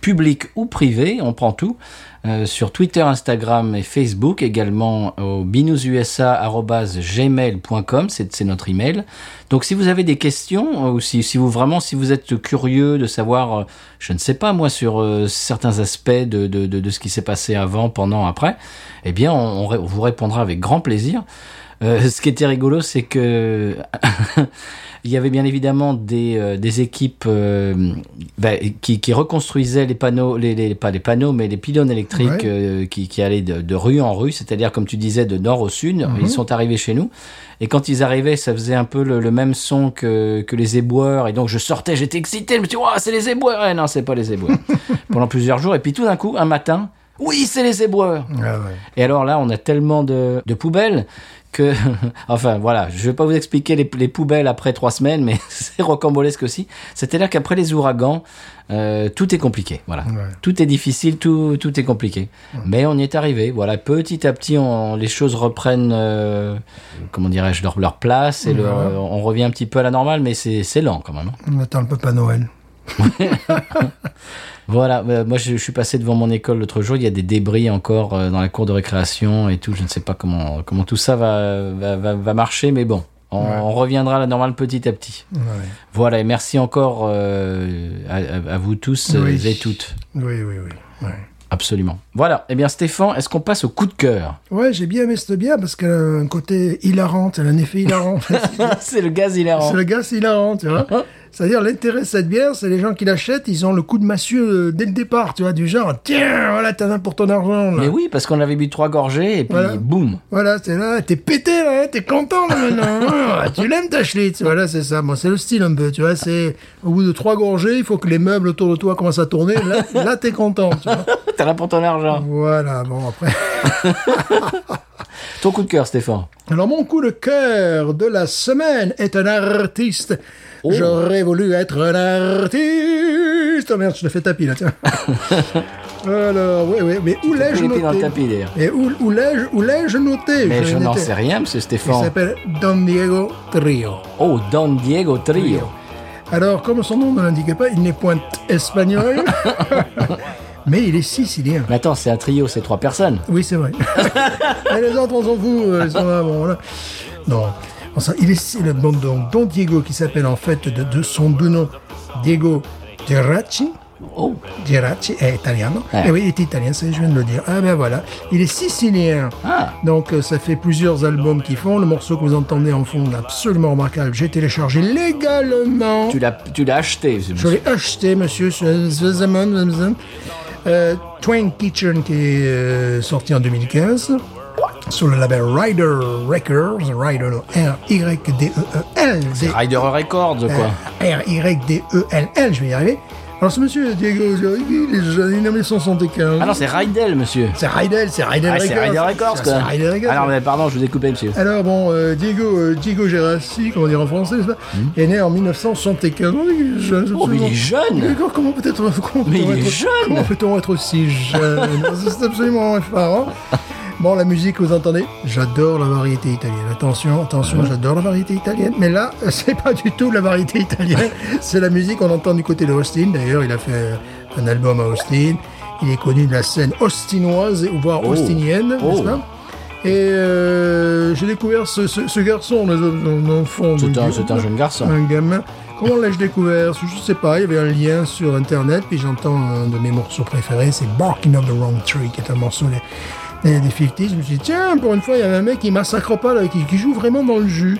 publics ou privés, on prend tout, sur Twitter, Instagram et Facebook, également au binoususa@gmail.com, c'est notre email. Donc si vous avez des questions, euh, ou si, vous vraiment, si vous êtes curieux de savoir, euh, je ne sais pas moi, sur euh, certains aspects de, de, ce qui s'est passé avant, pendant, après, eh bien on, vous répondra avec grand plaisir. Euh, ce qui était rigolo, c'est que il y avait bien évidemment des, euh, des équipes euh, bah, qui, qui reconstruisaient les panneaux, les, les- pas les panneaux, mais les pylônes électriques Ouais. euh, qui, qui allaient de, de rue en rue, c'est-à-dire comme tu disais de nord au sud. Mhm. Ils sont arrivés chez nous. Et quand ils arrivaient, ça faisait un peu le, le même son que, que les éboueurs. Et donc je sortais, j'étais excité. Je me suis dit, Ouah, c'est les éboueurs. Eh non, c'est pas les éboueurs. Pendant plusieurs jours. Et puis tout d'un coup, un matin, oui, c'est les éboueurs. Ah ouais. Et alors là, on a tellement de, de poubelles que, enfin voilà, je vais pas vous expliquer les, les poubelles après trois semaines, mais c'est rocambolesque aussi. C'est-à-dire qu'après les ouragans, euh, tout est compliqué. Voilà, Ouais. tout est difficile, tout, tout est compliqué. Mais on y est arrivé. Voilà, petit à petit, on, les choses reprennent, euh, comment dirais-je, leur, leur place et leur- on revient un petit peu à la normale, mais c'est c'est lent quand même. hein. On attend le Papa Noël. Voilà, euh, moi je, je suis passé devant mon école l'autre jour, il y a des débris encore euh, dans la cour de récréation et tout, je ne sais pas comment, comment tout ça va, va, va, va marcher, mais bon, on, Ouais. on reviendra à la normale petit à petit. Ouais. Voilà, et merci encore euh, à, vous tous Oui. et toutes, Oui, oui, oui. Ouais. absolument. Voilà, eh bien Stéphane, est-ce qu'on passe au coup de cœur? Ouais, j'ai bien aimé cette bière parce qu'elle a un côté hilarant, elle a un effet hilarant. C'est le gaz hilarant. c'est le c'est hilarant, tu vois. C'est-à-dire, l'intérêt de cette bière, c'est les gens qui l'achètent, ils ont le coup de massue euh, dès le départ, tu vois, du genre, tiens, voilà, t'en as pour ton argent, là. Mais oui, parce qu'on avait bu trois gorgées et puis Voilà. boum. Voilà, t'es là, t'es pété, là, hein, t'es content, là, maintenant. Ah, tu l'aimes, ta Schlitz. Voilà, c'est ça. Moi, c'est le style, un peu, tu vois, c'est, au bout de trois gorgées, il faut que les meubles autour de toi commencent à tourner. Là, là t'es content, tu vois. Pour ton argent. Voilà, bon, après. Ton coup de cœur, Stéphane. Alors, mon coup de cœur de la semaine est un artiste. Oh. J'aurais voulu être un artiste. Oh merde, je te fais tapis, là, tiens. Alors, oui, oui, mais où l'ai-je pieds dans le noté tapis, d'ailleurs. Et où, où l'ai-je, où l'ai-je noté? Mais Je n'en noté. sais rien, monsieur Il Stéphane. s'appelle Don Diego Trio. Oh, Don Diego Trio. Alors, comme son nom ne l'indique pas, il n'est point espagnol, mais il est sicilien. Mais attends, c'est un trio, c'est trois personnes. Oui, c'est vrai. Et les autres, on s'en fout. euh, Ils sont là, bon, voilà. Non. Enfin, il est le bon, donc, Don Diego, qui s'appelle en fait de, de son deux noms, Diego Geracci. Oh, Geracci est italiano. Ouais. Eh oui, il est italien, ça, je viens de le dire. Ah ben voilà. Il est sicilien. ah, Donc euh, ça fait plusieurs albums qu'ils font. Le morceau que vous entendez en fond est absolument remarquable. J'ai téléchargé légalement. tu l'as, tu l'as acheté. ce Je monsieur. l'ai acheté, monsieur. Euh, Twain Kitchen qui est euh, sorti en 2015 sur le label Rider Records, Rider R-Y-D-E-E-L. D- Rider Records, quoi. Euh, R-Y-D-E-L-L, je vais y arriver. Alors ce monsieur Diego, il est en 1975. Ah non, c'est Rydell, monsieur. c'est Rydell, c'est Rydell Ah, Records. c'est Rider Records, quoi. Rydell Records. Alors, mais pardon, je vous ai coupé, monsieur. Alors bon, euh, Diego, euh, Diego Gerassi, comment dire en français, n'est-ce pas, est né en 1975. Oh, il est jeune, Hmm. Oh, mais il est jeune. D'accord, comment peut-être Mais il est être- jeune. Comment peut-on être aussi jeune? C'est absolument effarant. Bon, la musique, vous entendez J'adore la variété italienne. Attention, attention, j'adore la variété italienne. Mais là, c'est pas du tout la variété italienne. C'est la musique qu'on entend du côté de Austin. D'ailleurs, il a fait un album à Austin. Il est connu de la scène austinoise, voire Oh. austinienne, Oh. n'est-ce pas? Et euh, j'ai découvert ce, ce, ce garçon, un enfant. C'est un, de- c'est un jeune garçon. un gamin. Comment l'ai-je découvert? Je sais pas, il y avait un lien sur internet, puis j'entends un de mes morceaux préférés, c'est Barking of the Wrong Tree, qui est un morceau des, des, des 50s. Je me suis dit, tiens, pour une fois, il y avait un mec qui massacre pas, là, qui, qui joue vraiment dans le jus.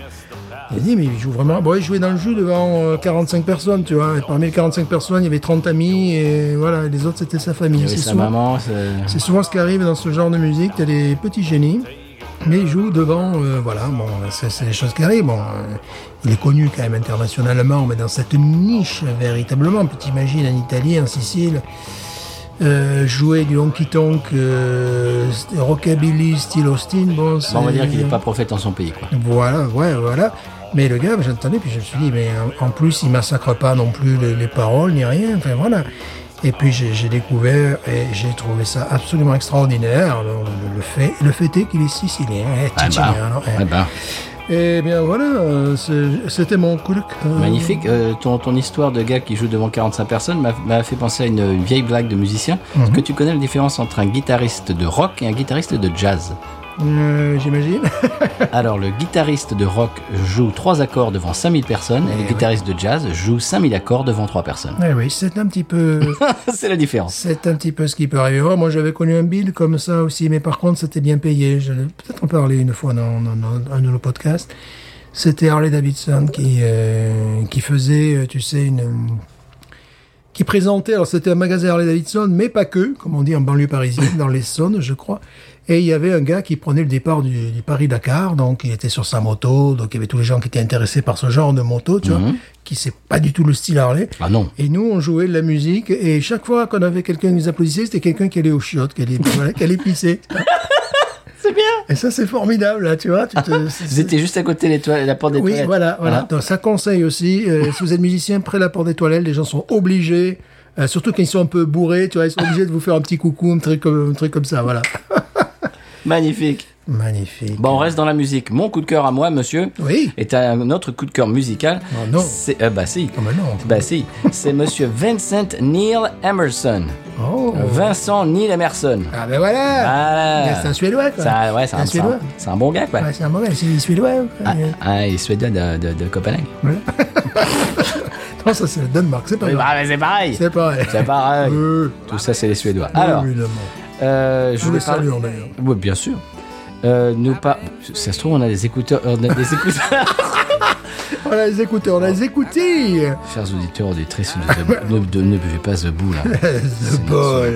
J'ai dit, mais il joue vraiment. Bon, il jouait dans le jus devant euh, 45 personnes, tu vois. Et parmi les 45 personnes, il y avait 30 amis, et voilà, les autres, c'était sa famille. Il C'est sa souvent- maman, c'est- souvent ce qui arrive dans ce genre de musique. T'as des petits génies, mais ils jouent devant, euh, voilà, bon, c'est des choses qui arrivent. Bon, euh, il est connu quand même internationalement, mais dans cette niche, véritablement. Puis t'imagines en Italie, en Sicile, euh, jouer du honky-tonk, euh, rockabilly, style Austin, bon, Bon, on va dire qu'il n'est pas prophète en son pays, quoi. voilà, ouais, voilà. Mais le gars, j'entendais, puis je me suis dit, mais en plus, il massacre pas non plus les, les paroles, ni rien. Enfin, voilà. Et puis j'ai découvert et j'ai trouvé ça absolument extraordinaire. Le, fait, le fait est qu'il est sicilien, Ah bah, Ticiniano, eh. ah bah, Et bien voilà, euh, c'était mon coup magnifique. Euh, ton, ton histoire de gars qui joue devant 45 personnes m'a fait penser à une, une vieille blague de musicien. Est-ce que tu connais la différence entre un guitariste de rock et un guitariste de jazz? Euh, J'imagine. Alors, le guitariste de rock joue trois accords devant 5000 personnes et le guitariste de jazz joue 5000 accords devant trois personnes. Eh oui, c'est un petit peu. C'est la différence. C'est un petit peu ce qui peut arriver. Moi, j'avais connu un bill comme ça aussi, mais par contre, c'était bien payé. Je l'ai peut-être en parlé une fois dans, dans- dans un de nos podcasts. C'était Harley Davidson qui, euh, qui faisait, euh, tu sais, une. qui présentait. Alors, c'était un magasin Harley Davidson, mais pas que, comme on dit en banlieue parisienne, dans l'Essonne, je crois. Et il y avait un gars qui prenait le départ du, du Paris-Dakar, donc il était sur sa moto, donc il y avait tous les gens qui étaient intéressés par ce genre de moto, tu vois, qui c'est pas du tout le style Harley. Ah non. Et nous, on jouait de la musique, et chaque fois qu'on avait quelqu'un qui nous applaudissait, c'était quelqu'un qui allait aux chiottes, qui allait, voilà, qui allait pisser. C'est bien. Et ça, c'est formidable, là, tu vois. Tu te, Vous étiez juste à côté des toilettes- la porte des oui, toilettes. voilà, voilà. Hein Donc, ça conseille aussi, euh, si vous êtes musicien, près de la porte des toilettes, les gens sont obligés, euh, surtout quand ils sont un peu bourrés, tu vois, ils sont obligés de vous faire un petit coucou, un truc comme, un truc comme ça, voilà. Magnifique. Magnifique. Bon, on reste dans la musique. Mon coup de cœur à moi, monsieur, Oui. est un autre coup de cœur musical. Oh non. C'est, euh, bah si. Oh, mais non. Bah si. C'est monsieur Vincent Neil Emerson. Oh. Vincent Neil Emerson. Ah ben voilà. Voilà. C'est un Suédois, quoi. Ça, ouais, c'est un, Un c'est un- Suédois. c'est un bon gars, quoi. Ouais, c'est un mauvais, c'est Suédois. quoi. Ah, ah, il est suédois de, de, de Copenhague. Non, ça, c'est le Danemark, c'est pas grave. bah, c'est pareil. C'est pareil. C'est pareil. Euh, Tout ça, c'est les Suédois. Alors, évidemment. Euh, je voulais les parler. saluons, d'ailleurs. Oui, bien sûr. Euh, nous pas. Ça se trouve, on a des écouteurs. On a des écouteurs. On a les écouteurs, on a les écoutés. Chers auditeurs, auditrices, ne, ne, ne, ne buvez pas The Bull. là. The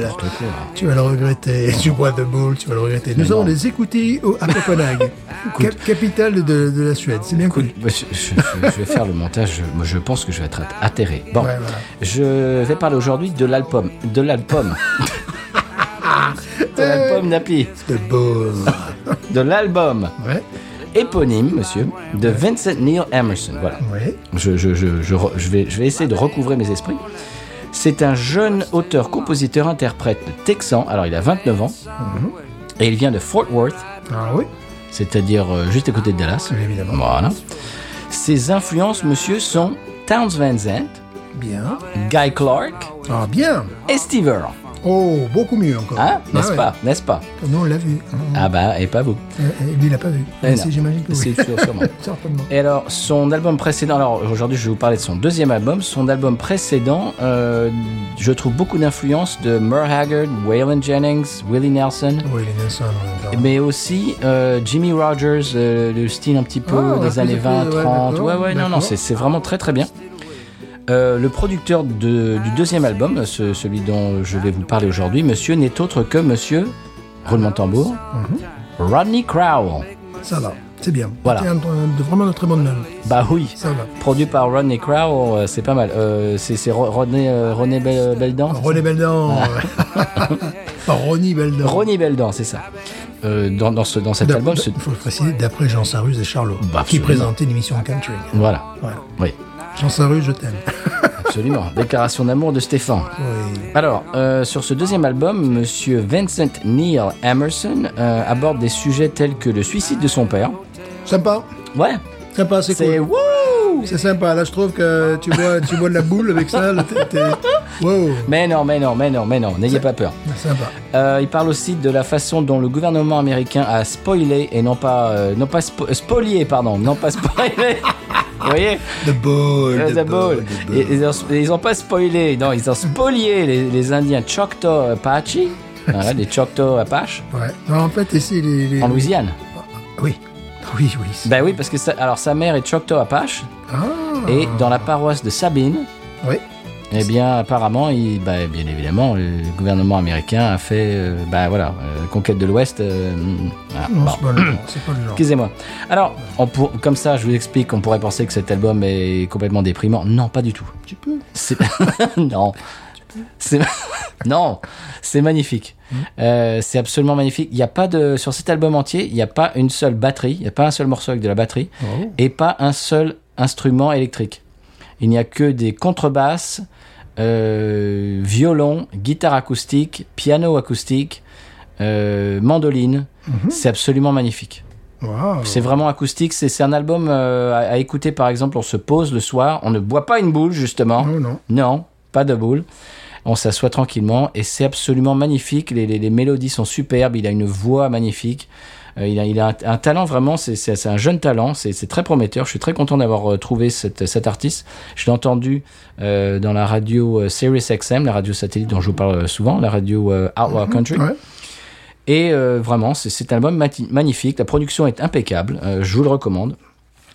n'importe quoi. Tu vas le regretter. Tu bois de boule, tu vas le regretter. Nous non. les écoutés au- à Copenhague, cap- capitale de, de la Suède. C'est bien moi, je, je- je vais faire le montage. Je, moi, je pense que je vais être atterré. Bon, Ouais, voilà. je vais parler aujourd'hui de l'album. De l'album. de l'album Napi. De l'album Ouais, éponyme, monsieur, de Vincent Neil Emerson. Voilà. ouais. Je, je, je, je, re- je vais, je vais essayer de recouvrer mes esprits. C'est un jeune auteur, compositeur, interprète texan. Alors, il a 29 ans. Et il vient de Fort Worth, Ah oui, c'est-à-dire euh, juste à côté de Dallas. évidemment. Voilà. Ses influences, monsieur, sont Towns Van Zandt, Bien. Guy Clark Ah bien. et Steve Earle. Oh, beaucoup mieux encore. Hein N'est-ce Ah ouais. pas N'est-ce pas Nous, on l'a vu. Ah bah, et pas vous. Euh, euh, lui, il l'a pas vu. J'imagine que oui. C'est sûr, sûrement. Certainement. Et alors, son album précédent, alors aujourd'hui je vais vous parler de son deuxième album. Son album précédent, euh, je trouve beaucoup d'influence de Merle Haggard, Waylon Jennings, Willie Nelson, les Nelson, ouais, d'accord. mais aussi euh, Jimmy Rogers, le style un petit peu Ah, des années plus- 20, ouais, 30. d'accord, Ouais, ouais, non, non, c'est vraiment très très bien. Euh, le producteur de- du deuxième album, ce- celui dont je vais vous parler aujourd'hui, monsieur n'est autre que monsieur, roulement tambour, Mhm. Rodney Crowell. Ça va, c'est bien. Voilà. C'est un- un- de- vraiment de très bonne note. Bah oui, Ça va. produit par Rodney Crowell, euh, c'est pas mal. Euh, c'est c'est Ro- Rodney, euh, René Bel- Beldan René Beldan. Ah. Ronnie Beldan. Ronnie Beldan, c'est ça. Euh, dans, dans, ce, dans cet album, Il faut le préciser, d'après Jean Sarrus et Charlot, Bah, qui présentaient l'émission Country. voilà, Voilà. oui, Jean Sarrus, je t'aime. absolument. Déclaration d'amour de Stéphane. Oui. Alors, euh, sur ce deuxième album, Monsieur Vincent Neil Emerson euh, aborde des sujets tels que le suicide de son père. Sympa. Ouais, Sympa, c'est cool. wouh C'est sympa. Là, je trouve que tu bois, tu bois de la boule avec ça. là, t'es- t'es- Wow. Mais non, mais non, mais non, mais non, n'ayez pas peur. Sympa. Euh, il parle aussi de la façon dont le gouvernement américain a spoilé et non pas, euh, non pas spo- spolié, pardon, non pas spoilé. Vous voyez The ball. The the ball. the ball. Et- Ils ont, ils ont pas spoilé, non, ils ont spolié les, les Indiens Choctaw Apache, voilà, les Choctaw Apache, Ouais. Non, en fait, ici, les. les- en Louisiane. Oui. Oui, oui. Ben oui, parce que sa, alors sa mère est Choctaw Apache, Ah. et dans la paroisse de Sabine, Oui. Eh bien, apparemment, il, bah, bien évidemment, le gouvernement américain a fait, euh, bah voilà, euh, conquête de l'Ouest. euh, voilà, Non, bon. c'est pas le genre. Genre. Excusez-moi. Alors, on pour- comme ça, je vous explique, on pourrait penser que cet album est complètement déprimant. Non, pas du tout. Tu peux. C'est non. C'est non, c'est magnifique. Euh, c'est absolument magnifique. Il n'y a pas de sur cet album entier, il n'y a pas une seule batterie, il n'y a pas un seul morceau avec de la batterie Oh. et pas un seul instrument électrique. Il n'y a que des contrebasses, euh, violon, guitare acoustique, piano acoustique, euh, mandoline. C'est absolument magnifique. C'est vraiment acoustique. C'est c'est un album euh, à, à écouter, par exemple, on se pose le soir, on ne boit pas une boule, justement. Non, non. Non, pas de boule. On s'assoit tranquillement et c'est absolument magnifique. Les, les- les mélodies sont superbes. Il a une voix magnifique. Euh, il a, il a un, un talent vraiment. C'est un jeune talent. C'est très prometteur. Je suis très content d'avoir euh, trouvé cette, cet artiste. Je l'ai entendu euh, dans la radio Sirius XM, la radio satellite dont je vous parle souvent, la radio Outlaw Country. Ouais. Et euh, vraiment, c'est- un album magnifique. La production est impeccable. Euh, je vous le recommande.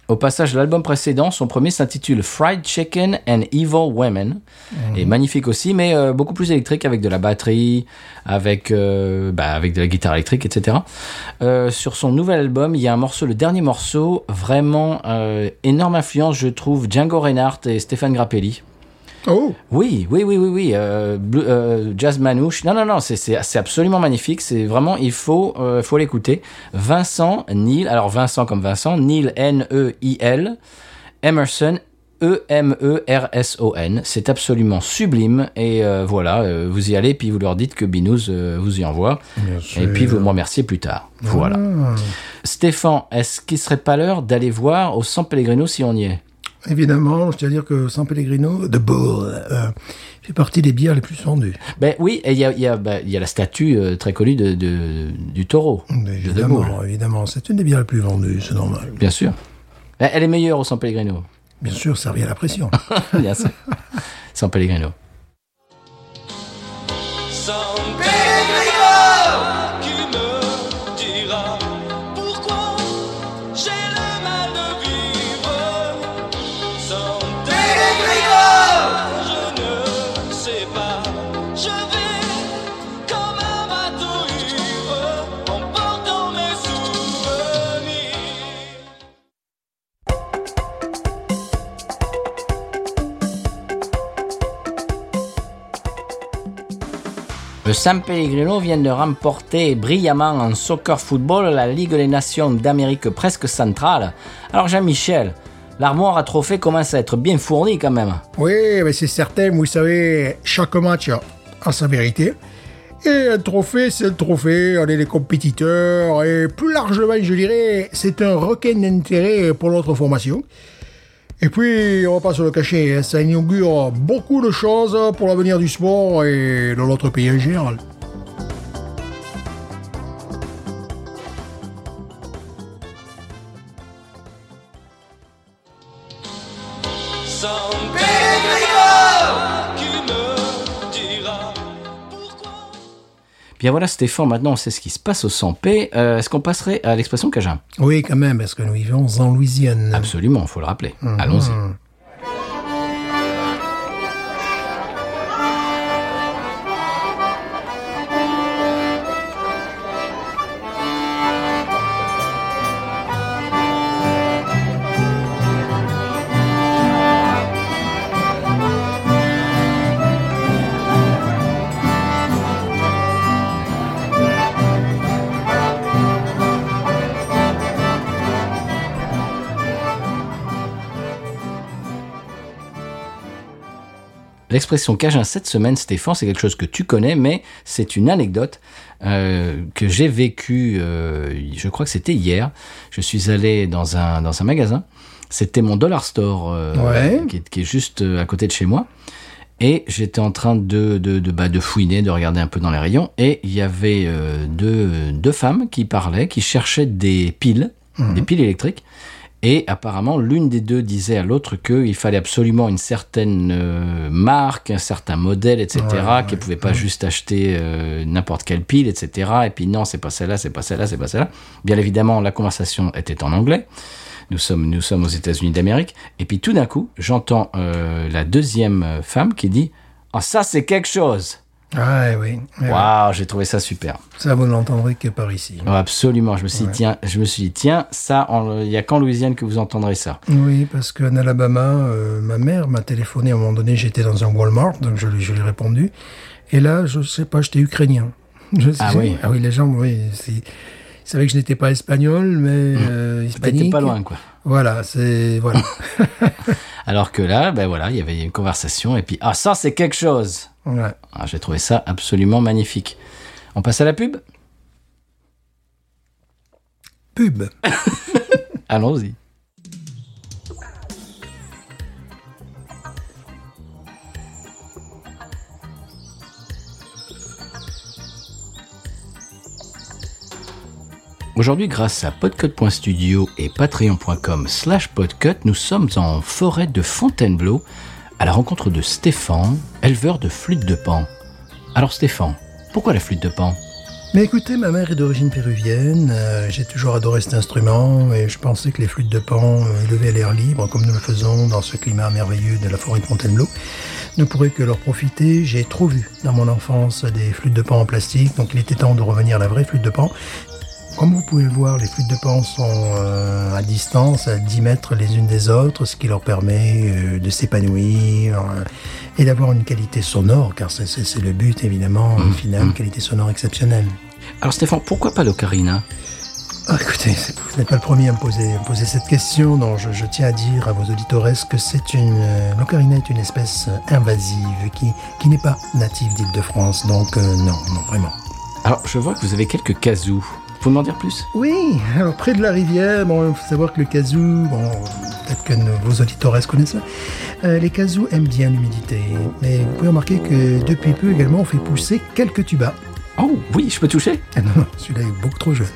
Au passage, l'album précédent, son premier s'intitule Fried Chicken and Evil Women. Et magnifique aussi, mais euh, beaucoup plus électrique avec de la batterie, avec, euh, bah, avec de la guitare électrique, etc. Euh, sur son nouvel album, il y a un morceau, le dernier morceau, vraiment énorme influence, je trouve, Django Reinhardt et Stéphane Grappelli. Oh, Oui, oui, oui, oui, oui. Euh, bleu- euh, jazz manouche. Non, non, non, c'est- absolument magnifique. C'est vraiment, il faut, euh, faut l'écouter. Vincent Neil, alors Vincent comme Vincent, Neil N-E-I-L, Emerson E-M-E-R-S-O-N. C'est absolument sublime. Et euh, voilà, vous y allez, puis vous leur dites que Binous vous y envoie. bien Et puis vous me remerciez plus tard. Voilà. Ah. Stéphane, est-ce qu'il serait pas l'heure d'aller voir au San Pellegrino si on y est? Évidemment, je tiens à dire que San Pellegrino, de Bull, euh, fait partie des bières les plus vendues. Ben oui, et il y a, y, a, ben, y a la statue euh, très connue de, de- du taureau. De. Évidemment, évidemment, c'est une des bières les plus vendues, c'est normal. Bien sûr. Elle est meilleure au San Pellegrino. Bien sûr, ça revient à la pression. Bien sûr. San Pellegrino. San Pellegrino vient de remporter brillamment en soccer football la Ligue des Nations d'Amérique presque centrale. Alors Jean-Michel, l'armoire à trophées commence à être bien fournie quand même. oui, mais c'est certain, vous savez, chaque match a sa vérité. Et un trophée, c'est un trophée, on est les compétiteurs, et plus largement, je dirais, c'est un requin d'intérêt pour notre formation. Et puis, on va pas se le cacher, hein, ça inaugure beaucoup de choses pour l'avenir du sport et de notre pays en général. Bien voilà Stéphane, maintenant on sait ce qui se passe au 100p. Euh, Est-ce qu'on passerait à l'expression Cajun? Oui, quand même, parce que nous vivons en Louisiane. Absolument, il faut le rappeler. Allons-y. L'expression Cajun cette semaine, Stéphane, c'est quelque chose que tu connais, mais c'est une anecdote euh, que j'ai vécue, euh, je crois que c'était hier. Je suis allé dans un, dans un magasin. C'était mon Dollar Store, euh, Ouais. qui, est, qui est juste à côté de chez moi. Et j'étais en train de, de, de, bah, de fouiner, de regarder un peu dans les rayons. Et il y avait deux, deux femmes qui parlaient, qui cherchaient des piles, des piles électriques. Et apparemment, l'une des deux disait à l'autre qu'il fallait absolument une certaine euh, marque, un certain modèle, etc., qu'elle pouvait pas juste acheter euh, n'importe quelle pile, etc. Et puis non, c'est pas celle-là, c'est pas celle-là, c'est pas celle-là. Bien évidemment, la conversation était en anglais. Nous sommes, nous sommes aux États-Unis d'Amérique. Et puis tout d'un coup, j'entends euh, la deuxième femme qui dit Ah, ça, c'est quelque chose. Ah oui, Waouh, j'ai trouvé ça super. ça vous ne l'entendrez que par ici. Oh, absolument. Je me suis dit, tiens, je me suis dit, tiens, ça, il y a qu'en Louisiane que vous entendrez ça. Oui, parce qu'en Alabama, euh, ma mère m'a téléphoné à un moment donné, j'étais dans un Walmart, donc je, lui- je lui ai répondu. Et là, je sais pas, j'étais ukrainien. Je sais- Ah oui. Ah oui, les gens, oui, c'est- ils savaient que je n'étais pas espagnol, mais euh, T'étais hispanique. pas loin, quoi. Voilà, c'est voilà. Alors que là, ben voilà, il y avait une conversation et puis ah ça c'est quelque chose. Ouais. Ah, J'ai trouvé ça absolument magnifique. On passe à la pub? Pub. Allons-y. Aujourd'hui, grâce à podcut.studio et patreon.com slash podcut, nous sommes en forêt de Fontainebleau à la rencontre de Stéphane, éleveur de flûte de pan. Alors Stéphane, pourquoi la flûte de pan? Mais écoutez, ma mère est d'origine péruvienne. euh, J'ai toujours adoré cet instrument et je pensais que les flûtes de pan élevées à l'air libre, comme nous le faisons dans ce climat merveilleux de la forêt de Fontainebleau, ne pourraient que leur profiter. J'ai trop vu dans mon enfance des flûtes de pan en plastique, donc il était temps de revenir à la vraie flûte de pan. Comme vous pouvez le voir, les flûtes de pan sont euh, à distance, à 10 mètres les unes des autres, ce qui leur permet euh, de s'épanouir euh, et d'avoir une qualité sonore, car c'est- le but évidemment, au final, une qualité sonore exceptionnelle. Alors Stéphane, pourquoi pas l'ocarina? Ah, écoutez, vous n'êtes pas le premier à me poser, à me poser cette question, donc je, je tiens à dire à vos auditeurs que c'est une... euh, L'ocarina est une espèce invasive qui, qui n'est pas native d'Île-de-France, donc euh, non, non, vraiment. Alors, je vois que vous avez quelques kazoo. Vous m'en dire plus? Oui, alors près de la rivière, bon, il faut savoir que le kazoo, bon, peut-être que nos- vos auditeurs connaissent ça, euh, les kazoo aiment bien l'humidité. Mais vous pouvez remarquer que depuis peu également, on fait pousser quelques tubas. Oh, oui, je peux toucher? Ah non, non, celui-là est beaucoup trop jeune.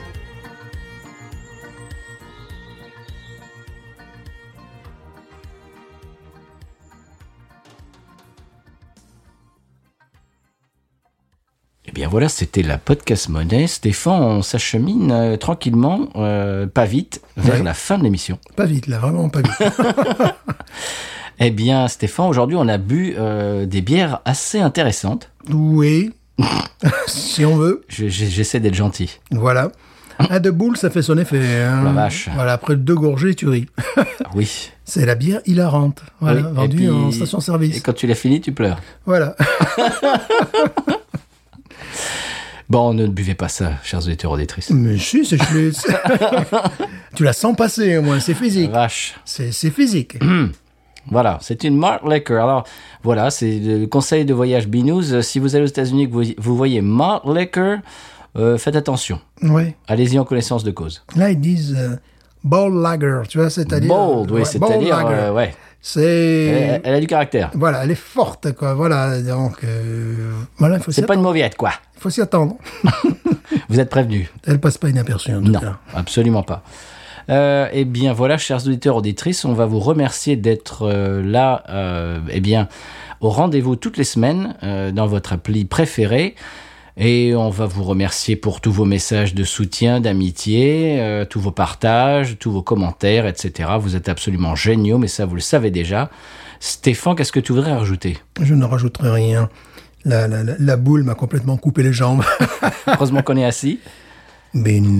Bien voilà, c'était la podcast monnaie. Stéphane, on s'achemine euh, tranquillement, euh, pas vite, vers Ouais. la fin de l'émission. Pas vite, là, vraiment pas vite. Eh bien, Stéphane, aujourd'hui, on a bu euh, des bières assez intéressantes. oui, si on veut. J'essaie d'être gentil. Voilà. Un de boule, ça fait son effet. hein. La vache. Voilà, après deux gorgées, tu ris. Ah Oui. C'est la bière hilarante. Voilà, Oui, et vendue puis- en Et station-service. quand tu l'as fini, tu pleures. Voilà. Bon, ne buvez pas ça, chers auditeurs auditrices. Mais si, c'est Schlitz. tu la sens passer, au moins, c'est physique. Vache. C'est physique. Voilà, c'est une Malt Liquor. Alors, voilà, c'est le conseil de voyage Binous. Si vous allez aux États-Unis que vous, vous voyez Malt Liquor, euh, faites attention. ouais. Allez-y en connaissance de cause. Là, ils disent euh, bold lager, tu vois, c'est-à-dire. Bold, oui, Ouais, c'est-à-dire, euh, ouais. C'est. Elle, elle a du caractère. Voilà, elle est forte, quoi. Voilà, donc. euh, voilà, faut C'est pas une mauviette, quoi. Il faut s'y attendre. Vous êtes prévenus. Elle passe pas inaperçue, en tout Non, cas. absolument pas. Euh, eh bien voilà, chers auditeurs auditrices, on va vous remercier d'être euh, là, euh, eh bien, au rendez-vous toutes les semaines dans votre appli préférée. Et on va vous remercier pour tous vos messages de soutien, d'amitié, euh, tous vos partages, tous vos commentaires, etc. Vous êtes absolument géniaux, mais ça vous le savez déjà. Stéphane, qu'est-ce que tu voudrais rajouter? Je ne rajouterai rien. La, la, la, boule m'a complètement coupé les jambes. Heureusement qu'on est assis. Ain't